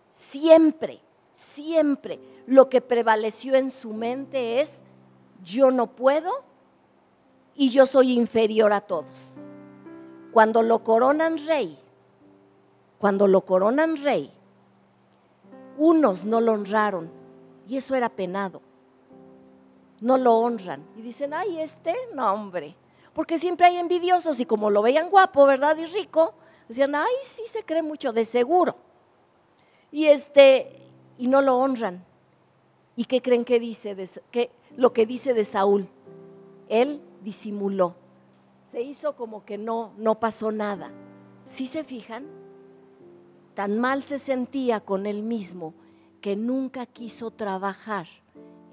S1: siempre, siempre lo que prevaleció en su mente es yo no puedo y yo soy inferior a todos. Cuando lo coronan rey, cuando lo coronan rey, unos no lo honraron y eso era penado no lo honran. Y dicen, ay, este, no, hombre. Porque siempre hay envidiosos y como lo veían guapo, ¿verdad? Y rico, decían, ay, sí se cree mucho, de seguro. Y este, y no lo honran. ¿Y qué creen que dice? que, lo que dice de Saúl. Él disimuló. Se hizo como que no, no pasó nada. ¿Sí se fijan? Tan mal se sentía con él mismo que nunca quiso trabajar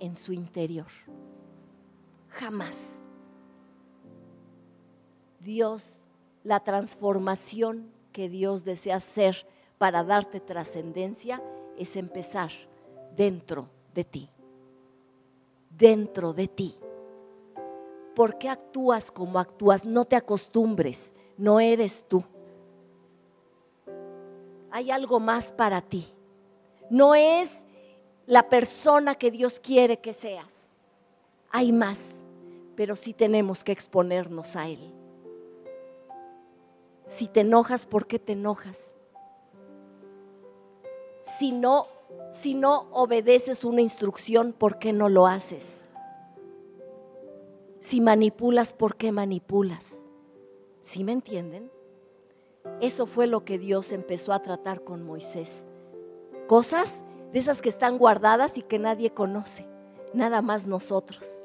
S1: en su interior. Jamás. Dios, la transformación que Dios desea hacer para darte trascendencia es empezar dentro de ti. Dentro de ti. ¿Por qué actúas como actúas? No te acostumbres, no eres tú. Hay algo más para ti. No es la persona que Dios quiere que seas. Hay más, pero sí tenemos que exponernos a Él. Si te enojas, ¿por qué te enojas? Si no, si no obedeces una instrucción, ¿por qué no lo haces? Si manipulas, ¿por qué manipulas? ¿Sí me entienden? Eso fue lo que Dios empezó a tratar con Moisés. Cosas de esas que están guardadas y que nadie conoce, nada más nosotros.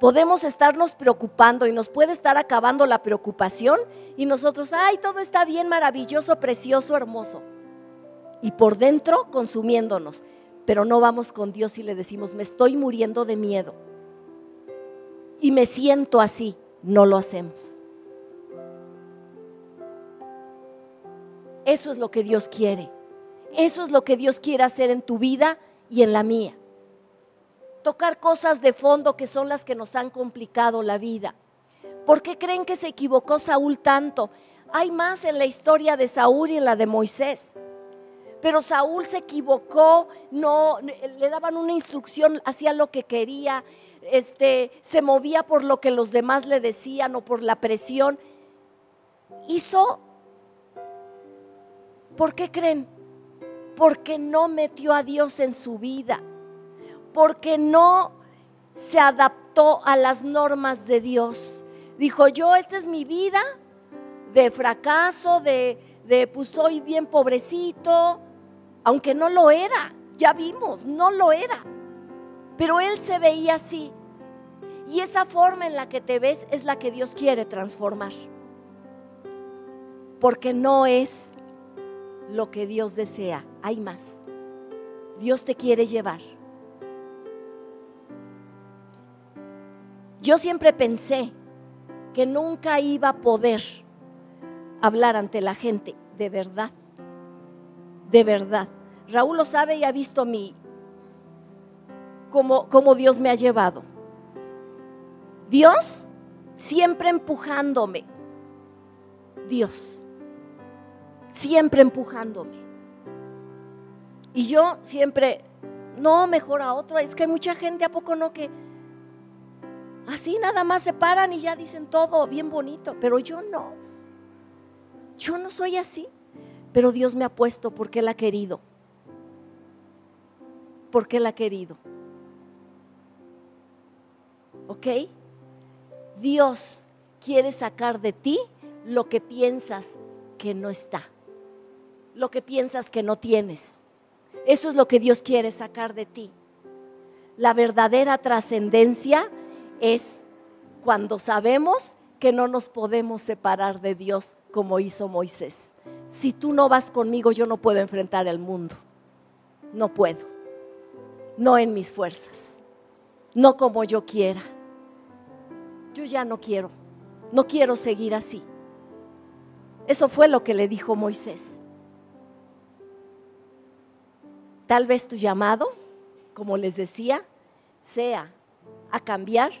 S1: Podemos estarnos preocupando y nos puede estar acabando la preocupación y nosotros, ay, todo está bien, maravilloso, precioso, hermoso. Y por dentro consumiéndonos, pero no vamos con Dios y le decimos, me estoy muriendo de miedo. Y me siento así, no lo hacemos. Eso es lo que Dios quiere. Eso es lo que Dios quiere hacer en tu vida y en la mía. Tocar cosas de fondo que son las que nos han complicado la vida. ¿Por qué creen que se equivocó Saúl tanto? Hay más en la historia de Saúl y en la de Moisés. Pero Saúl se equivocó, no le daban una instrucción, hacía lo que quería, este, se movía por lo que los demás le decían o por la presión. Hizo ¿Por qué creen? Porque no metió a Dios en su vida, porque no se adaptó a las normas de Dios. Dijo, yo, esta es mi vida de fracaso, de, de pues soy bien pobrecito, aunque no lo era, ya vimos, no lo era. Pero él se veía así. Y esa forma en la que te ves es la que Dios quiere transformar. Porque no es lo que Dios desea, hay más. Dios te quiere llevar. Yo siempre pensé que nunca iba a poder hablar ante la gente, de verdad, de verdad. Raúl lo sabe y ha visto a mí cómo, cómo Dios me ha llevado. Dios siempre empujándome. Dios siempre empujándome. Y yo siempre, no, mejor a otro. Es que hay mucha gente, ¿a poco no? Que así nada más se paran y ya dicen todo bien bonito. Pero yo no. Yo no soy así. Pero Dios me ha puesto porque Él ha querido. Porque Él ha querido. ¿Ok? Dios quiere sacar de ti lo que piensas que no está lo que piensas que no tienes. Eso es lo que Dios quiere sacar de ti. La verdadera trascendencia es cuando sabemos que no nos podemos separar de Dios como hizo Moisés. Si tú no vas conmigo, yo no puedo enfrentar el mundo. No puedo. No en mis fuerzas. No como yo quiera. Yo ya no quiero. No quiero seguir así. Eso fue lo que le dijo Moisés. Tal vez tu llamado, como les decía, sea a cambiar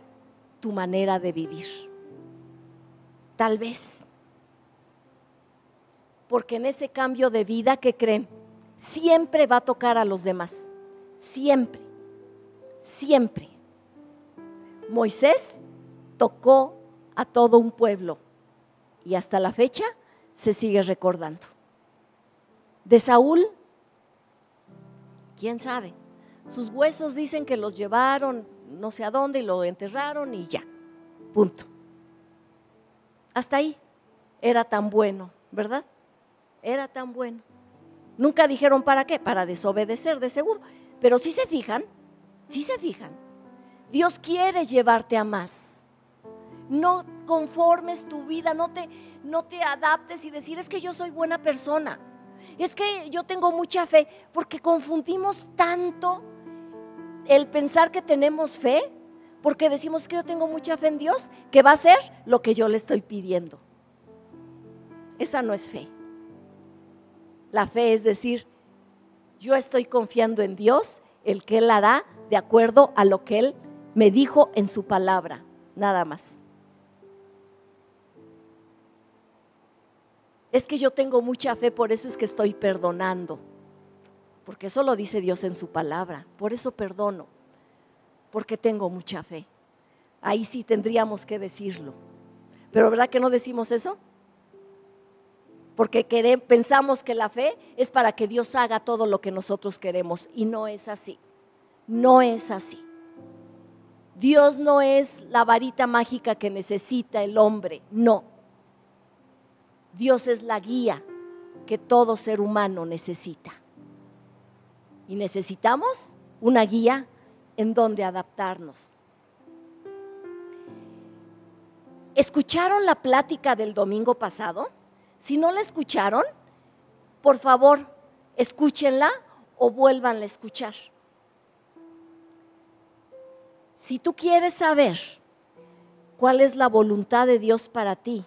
S1: tu manera de vivir. Tal vez. Porque en ese cambio de vida que creen, siempre va a tocar a los demás. Siempre. Siempre. Moisés tocó a todo un pueblo y hasta la fecha se sigue recordando. De Saúl quién sabe. Sus huesos dicen que los llevaron no sé a dónde y lo enterraron y ya. Punto. Hasta ahí. Era tan bueno, ¿verdad? Era tan bueno. Nunca dijeron para qué, para desobedecer de seguro. Pero si se fijan, si se fijan, Dios quiere llevarte a más. No conformes tu vida, no te, no te adaptes y decir es que yo soy buena persona. Es que yo tengo mucha fe, porque confundimos tanto el pensar que tenemos fe, porque decimos que yo tengo mucha fe en Dios, que va a ser lo que yo le estoy pidiendo. Esa no es fe. La fe es decir, yo estoy confiando en Dios, el que Él hará de acuerdo a lo que Él me dijo en su palabra, nada más. Es que yo tengo mucha fe, por eso es que estoy perdonando. Porque eso lo dice Dios en su palabra. Por eso perdono. Porque tengo mucha fe. Ahí sí tendríamos que decirlo. Pero ¿verdad que no decimos eso? Porque pensamos que la fe es para que Dios haga todo lo que nosotros queremos. Y no es así. No es así. Dios no es la varita mágica que necesita el hombre. No. Dios es la guía que todo ser humano necesita. Y necesitamos una guía en donde adaptarnos. ¿Escucharon la plática del domingo pasado? Si no la escucharon, por favor, escúchenla o vuelvan a escuchar. Si tú quieres saber cuál es la voluntad de Dios para ti,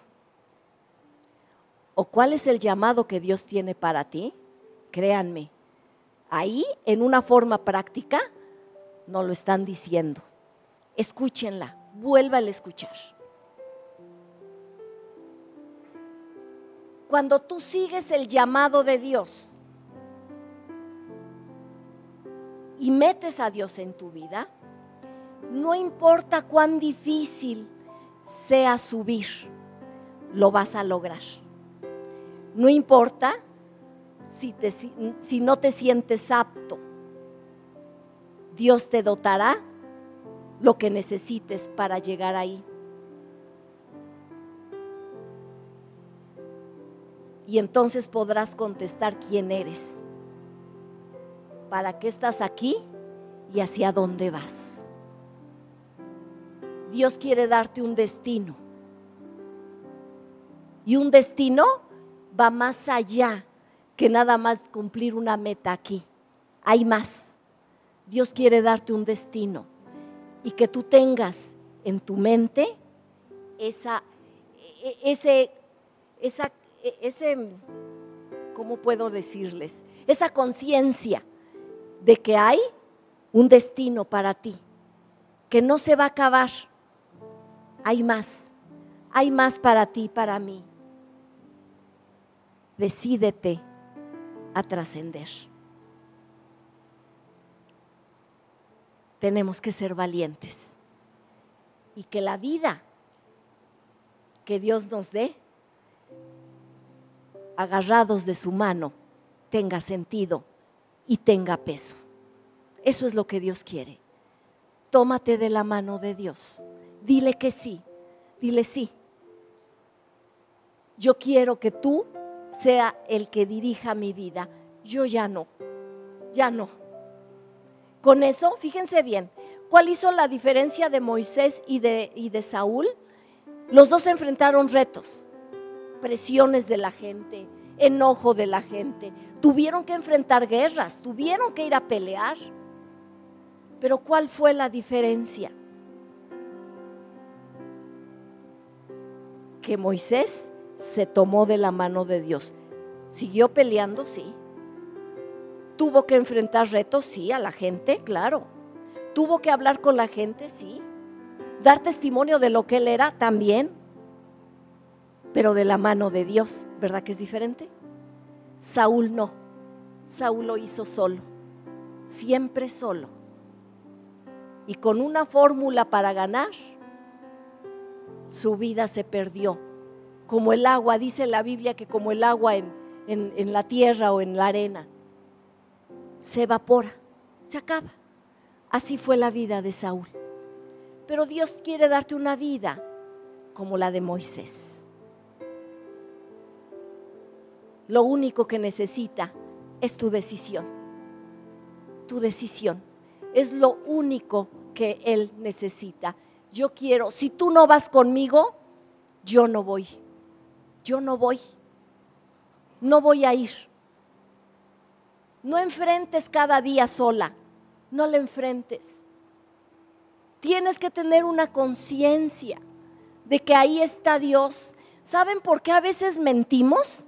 S1: o cuál es el llamado que Dios tiene para ti, créanme, ahí en una forma práctica no lo están diciendo. Escúchenla, vuélvala a escuchar. Cuando tú sigues el llamado de Dios y metes a Dios en tu vida, no importa cuán difícil sea subir, lo vas a lograr. No importa si, si no te sientes apto. Dios te dotará lo que necesites para llegar ahí. Y entonces podrás contestar quién eres, para qué estás aquí y hacia dónde vas. Dios quiere darte un destino. Y un destino va más allá que nada más cumplir una meta aquí. Hay más. Dios quiere darte un destino y que tú tengas en tu mente esa, e, ese, esa, e, ese, ¿cómo puedo decirles? Esa conciencia de que hay un destino para ti, que no se va a acabar. Hay más, hay más para ti, para mí. Decídete a trascender. tenemos que ser valientes y que la vida que Dios nos dé, agarrados de su mano, tenga sentido y tenga peso. Eso es lo que Dios quiere. Tómate de la mano de Dios. Dile que sí. Dile sí. Yo quiero que tú sea el que dirija mi vida. Yo ya no. Ya no. Con eso, fíjense bien, ¿cuál hizo la diferencia de Moisés y de, y de Saúl? Los dos enfrentaron retos, presiones de la gente, enojo de la gente, tuvieron que enfrentar guerras, tuvieron que ir a pelear. Pero ¿cuál fue la diferencia? Que Moisés se tomó de la mano de Dios. ¿Siguió peleando? Sí. Tuvo que enfrentar retos, sí, a la gente, claro. Tuvo que hablar con la gente, sí. Dar testimonio de lo que él era, también. Pero de la mano de Dios, ¿verdad que es diferente? Saúl no. Saúl lo hizo solo, siempre solo. Y con una fórmula para ganar, su vida se perdió. Como el agua, dice la Biblia que como el agua en, en la tierra o en la arena se evapora, se acaba. Así fue la vida de Saúl. Pero Dios quiere darte una vida como la de Moisés. Lo único que necesita es tu decisión. Tu decisión. Es lo único que Él necesita. Yo quiero, si tú no vas conmigo, yo no voy. Yo no voy. No voy a ir. No enfrentes cada día sola, no la enfrentes. Tienes que tener una conciencia de que ahí está Dios. ¿Saben por qué a veces mentimos?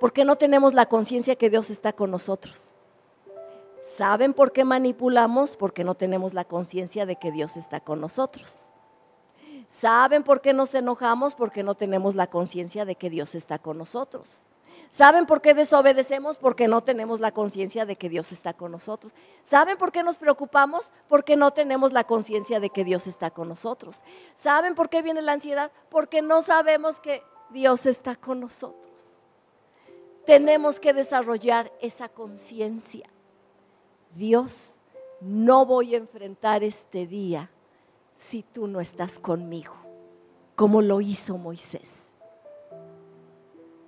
S1: Porque no tenemos la conciencia que Dios está con nosotros. ¿Saben por qué manipulamos? Porque no tenemos la conciencia de que Dios está con nosotros. ¿Saben por qué nos enojamos? Porque no tenemos la conciencia de que Dios está con nosotros. ¿Saben por qué desobedecemos? Porque no tenemos la conciencia de que Dios está con nosotros. ¿Saben por qué nos preocupamos? Porque no tenemos la conciencia de que Dios está con nosotros. ¿Saben por qué viene la ansiedad? Porque no sabemos que Dios está con nosotros. Tenemos que desarrollar esa conciencia. Dios, no voy a enfrentar este día si tú no estás conmigo, como lo hizo Moisés.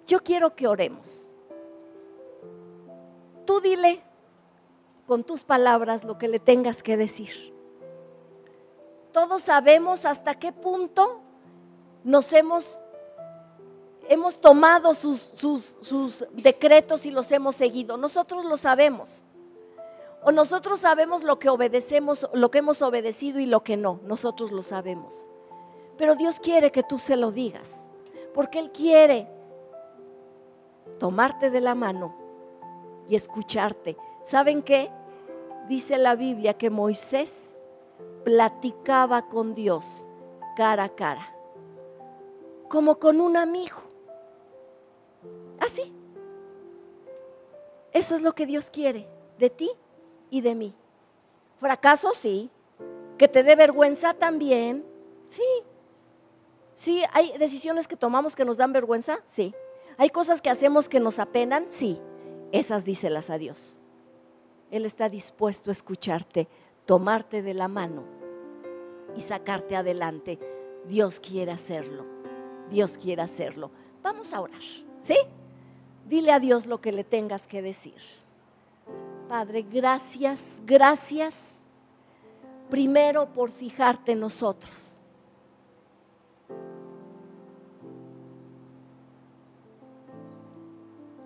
S1: Yo quiero que oremos. Tú dile con tus palabras lo que le tengas que decir. Todos sabemos hasta qué punto nos hemos, hemos tomado sus, sus, sus decretos y los hemos seguido. Nosotros lo sabemos. O nosotros sabemos lo que obedecemos, lo que hemos obedecido y lo que no. Nosotros lo sabemos. Pero Dios quiere que tú se lo digas. Porque Él quiere tomarte de la mano y escucharte. ¿Saben qué? Dice la Biblia que Moisés platicaba con Dios cara a cara, como con un amigo. Así. Eso es lo que Dios quiere de ti y de mí. Fracaso, sí. Que te dé vergüenza también. Sí. Sí, hay decisiones que tomamos que nos dan vergüenza, sí. ¿Hay cosas que hacemos que nos apenan? Sí. esas díselas a Dios. Él está dispuesto a escucharte, tomarte de la mano y sacarte adelante. Dios quiere hacerlo. Dios quiere hacerlo. Vamos a orar, ¿sí? Dile a Dios lo que le tengas que decir. Padre, gracias, gracias primero por fijarte en nosotros.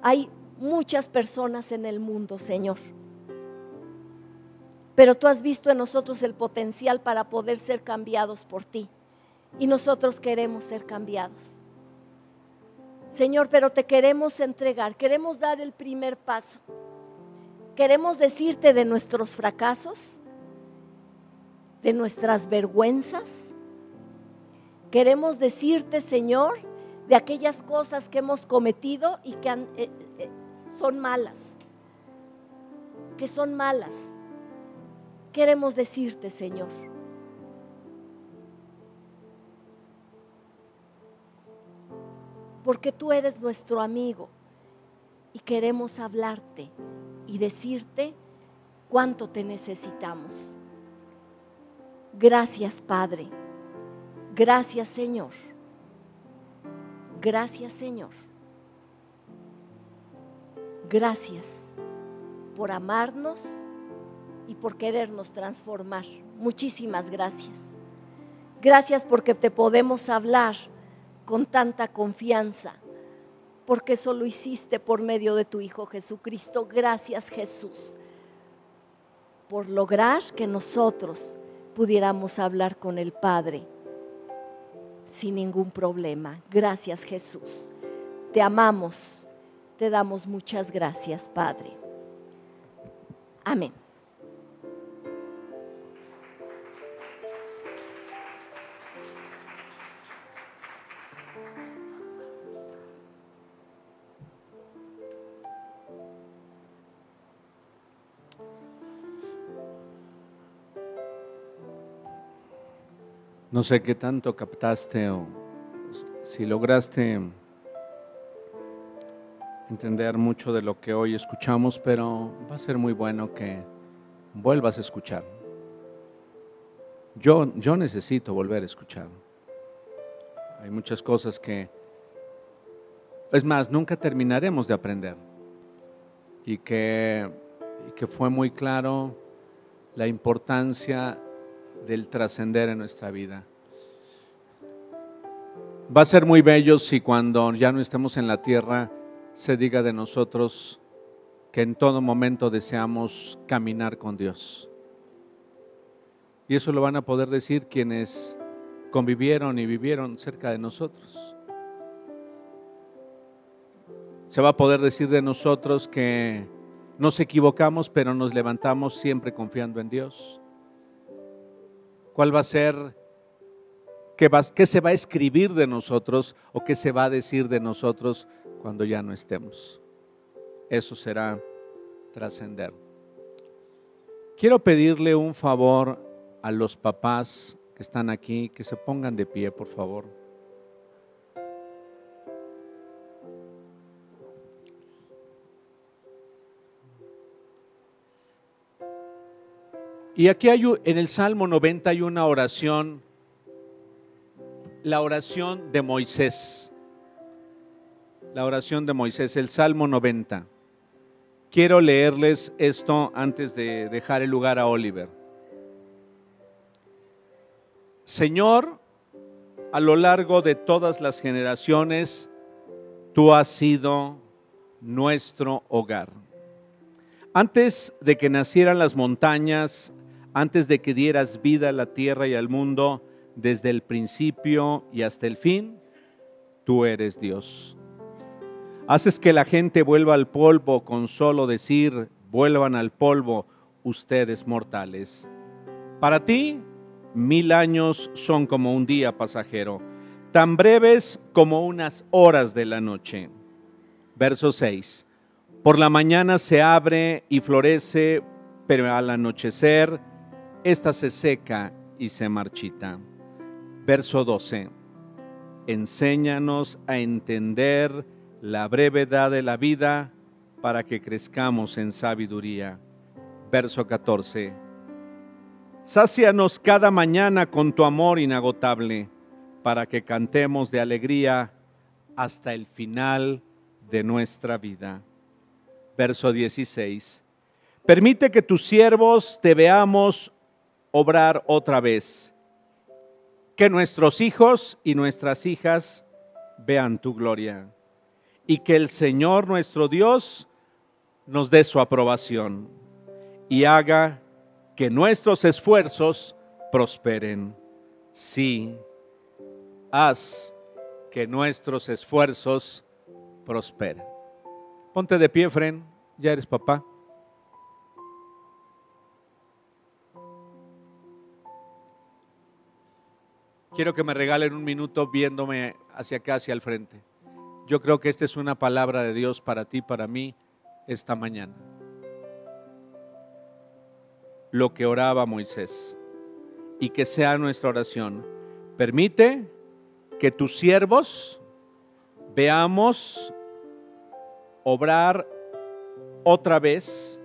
S1: Hay muchas personas en el mundo, Señor, pero tú has visto en nosotros el potencial para poder ser cambiados por ti y nosotros queremos ser cambiados. Señor, pero te queremos entregar, queremos dar el primer paso. Queremos decirte de nuestros fracasos, de nuestras vergüenzas. Queremos decirte, Señor, de aquellas cosas que hemos cometido y que eh, eh, son malas, que son malas. Queremos decirte, Señor. porque tú eres nuestro amigo y queremos hablarte y decirte cuánto te necesitamos. Gracias Padre, gracias Señor, gracias Señor, gracias por amarnos y por querernos transformar. Muchísimas gracias. Gracias porque te podemos hablar con tanta confianza, porque eso lo hiciste por medio de tu Hijo Jesucristo. Gracias Jesús por lograr que nosotros pudiéramos hablar con el Padre sin ningún problema. Gracias Jesús. Te amamos. Te damos muchas gracias, Padre. Amén.
S2: No sé qué tanto captaste o si lograste entender mucho de lo que hoy escuchamos, pero va a ser muy bueno que vuelvas a escuchar. Yo, yo necesito volver a escuchar. Hay muchas cosas que, es más, nunca terminaremos de aprender. Y que, y que fue muy claro la importancia del trascender en nuestra vida. Va a ser muy bello si cuando ya no estemos en la tierra se diga de nosotros que en todo momento deseamos caminar con Dios. Y eso lo van a poder decir quienes convivieron y vivieron cerca de nosotros. Se va a poder decir de nosotros que nos equivocamos, pero nos levantamos siempre confiando en Dios. ¿Cuál va a ser ¿Qué, se va a escribir de nosotros o qué se va a decir de nosotros cuando ya no estemos? Eso será trascender. Quiero pedirle un favor a los papás que están aquí, que se pongan de pie, por favor. Y aquí hay en el Salmo 90 hay una oración la oración de Moisés. La oración de Moisés, el Salmo 90. Quiero leerles esto antes de dejar el lugar a Oliver. Señor, a lo largo de todas las generaciones, tú has sido nuestro hogar. Antes de que nacieran las montañas, antes de que dieras vida a la tierra y al mundo, desde el principio y hasta el fin, tú eres Dios. Haces que la gente vuelva al polvo con solo decir, vuelvan al polvo ustedes mortales. Para ti, mil años son como un día pasajero, tan breves como unas horas de la noche. Verso 6. Por la mañana se abre y florece, pero al anochecer, esta se seca y se marchita. Verso 12. Enséñanos a entender la brevedad de la vida para que crezcamos en sabiduría. Verso 14. Sácianos cada mañana con tu amor inagotable, para que cantemos de alegría hasta el final de nuestra vida. Verso 16. Permite que tus siervos te veamos obrar otra vez, que nuestros hijos y nuestras hijas vean tu gloria y que el Señor nuestro Dios nos dé su aprobación y haga que nuestros esfuerzos prosperen. Sí, haz que nuestros esfuerzos prosperen. Ponte de pie, Fren, ya eres papá. Quiero que me regalen un minuto viéndome hacia acá, hacia el frente. Yo creo que esta es una palabra de Dios para ti, para mí, esta mañana. Lo que oraba Moisés y que sea nuestra oración. Permite que tus siervos veamos obrar otra vez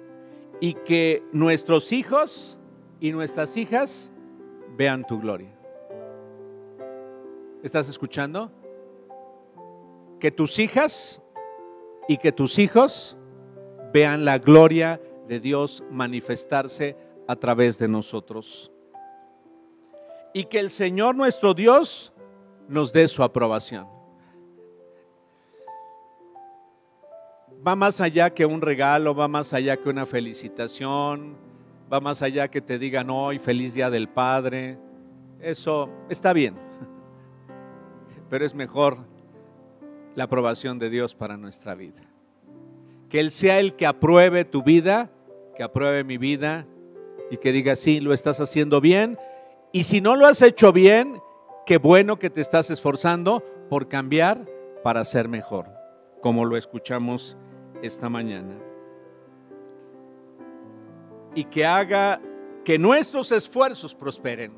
S2: y que nuestros hijos y nuestras hijas vean tu gloria. ¿Estás escuchando? Que tus hijas y que tus hijos vean la gloria de Dios manifestarse a través de nosotros. Y que el Señor nuestro Dios nos dé su aprobación. Va más allá que un regalo, va más allá que una felicitación, va más allá que te digan hoy feliz día del Padre. Eso está bien pero es mejor la aprobación de Dios para nuestra vida. Que Él sea el que apruebe tu vida, que apruebe mi vida y que diga, sí, lo estás haciendo bien. Y si no lo has hecho bien, qué bueno que te estás esforzando por cambiar para ser mejor, como lo escuchamos esta mañana. Y que haga que nuestros esfuerzos prosperen.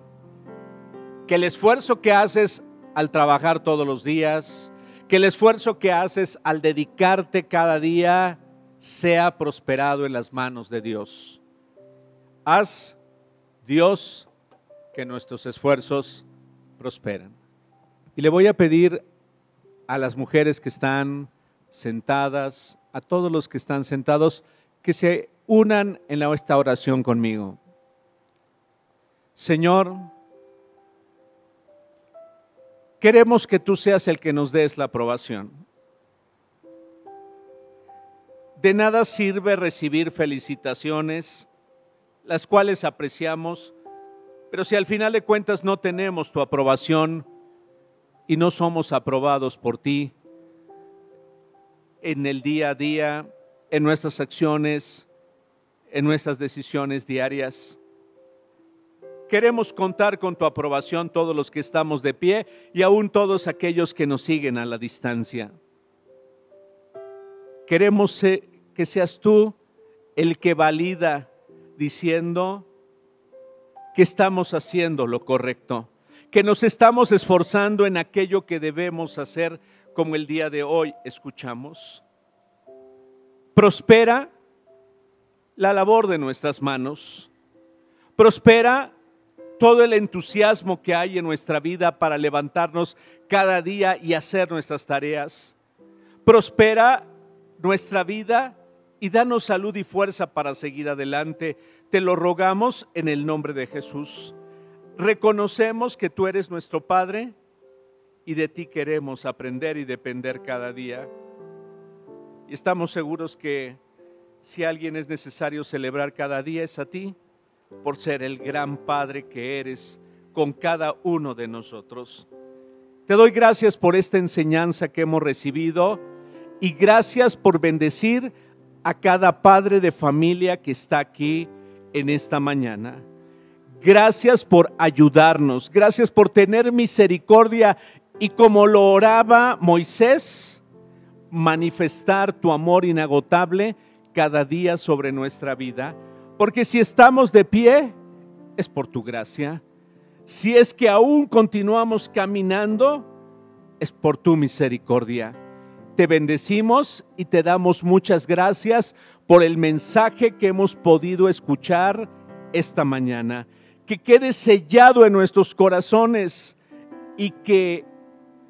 S2: Que el esfuerzo que haces al trabajar todos los días, que el esfuerzo que haces al dedicarte cada día sea prosperado en las manos de Dios. Haz, Dios, que nuestros esfuerzos prosperan. Y le voy a pedir a las mujeres que están sentadas, a todos los que están sentados, que se unan en esta oración conmigo. Señor, Queremos que tú seas el que nos des la aprobación. De nada sirve recibir felicitaciones, las cuales apreciamos, pero si al final de cuentas no tenemos tu aprobación y no somos aprobados por ti en el día a día, en nuestras acciones, en nuestras decisiones diarias, Queremos contar con tu aprobación todos los que estamos de pie y aún todos aquellos que nos siguen a la distancia. Queremos que seas tú el que valida diciendo que estamos haciendo lo correcto, que nos estamos esforzando en aquello que debemos hacer como el día de hoy escuchamos. Prospera la labor de nuestras manos. Prospera todo el entusiasmo que hay en nuestra vida para levantarnos cada día y hacer nuestras tareas. Prospera nuestra vida y danos salud y fuerza para seguir adelante. Te lo rogamos en el nombre de Jesús. Reconocemos que tú eres nuestro Padre y de ti queremos aprender y depender cada día. Y estamos seguros que si alguien es necesario celebrar cada día es a ti por ser el gran Padre que eres con cada uno de nosotros. Te doy gracias por esta enseñanza que hemos recibido y gracias por bendecir a cada padre de familia que está aquí en esta mañana. Gracias por ayudarnos, gracias por tener misericordia y como lo oraba Moisés, manifestar tu amor inagotable cada día sobre nuestra vida porque si estamos de pie, es por tu gracia. Si es que aún continuamos caminando, es por tu misericordia. te bendecimos y te damos muchas gracias por el mensaje que hemos podido escuchar esta mañana. Que quede sellado en nuestros corazones y que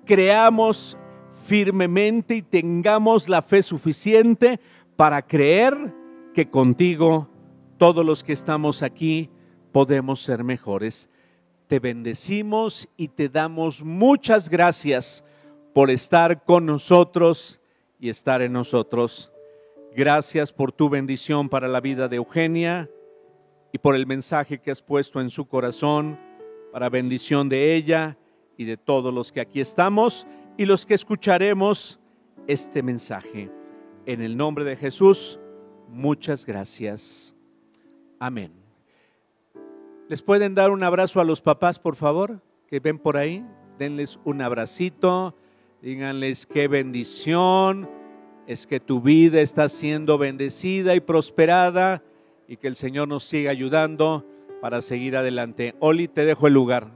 S2: creamos firmemente y tengamos la fe suficiente para creer que contigo todos los que estamos aquí podemos ser mejores. Te bendecimos y te damos muchas gracias por estar con nosotros y estar en nosotros. Gracias por tu bendición para la vida de Eugenia y por el mensaje que has puesto en su corazón para bendición de ella y de todos los que aquí estamos y los que escucharemos este mensaje. En el nombre de Jesús, muchas gracias. Amén. ¿Les pueden dar un abrazo a los papás, por favor, que ven por ahí? Denles un abracito, díganles qué bendición, es que tu vida está siendo bendecida y prosperada y que el Señor nos siga ayudando para seguir adelante. Oli, te dejo el lugar.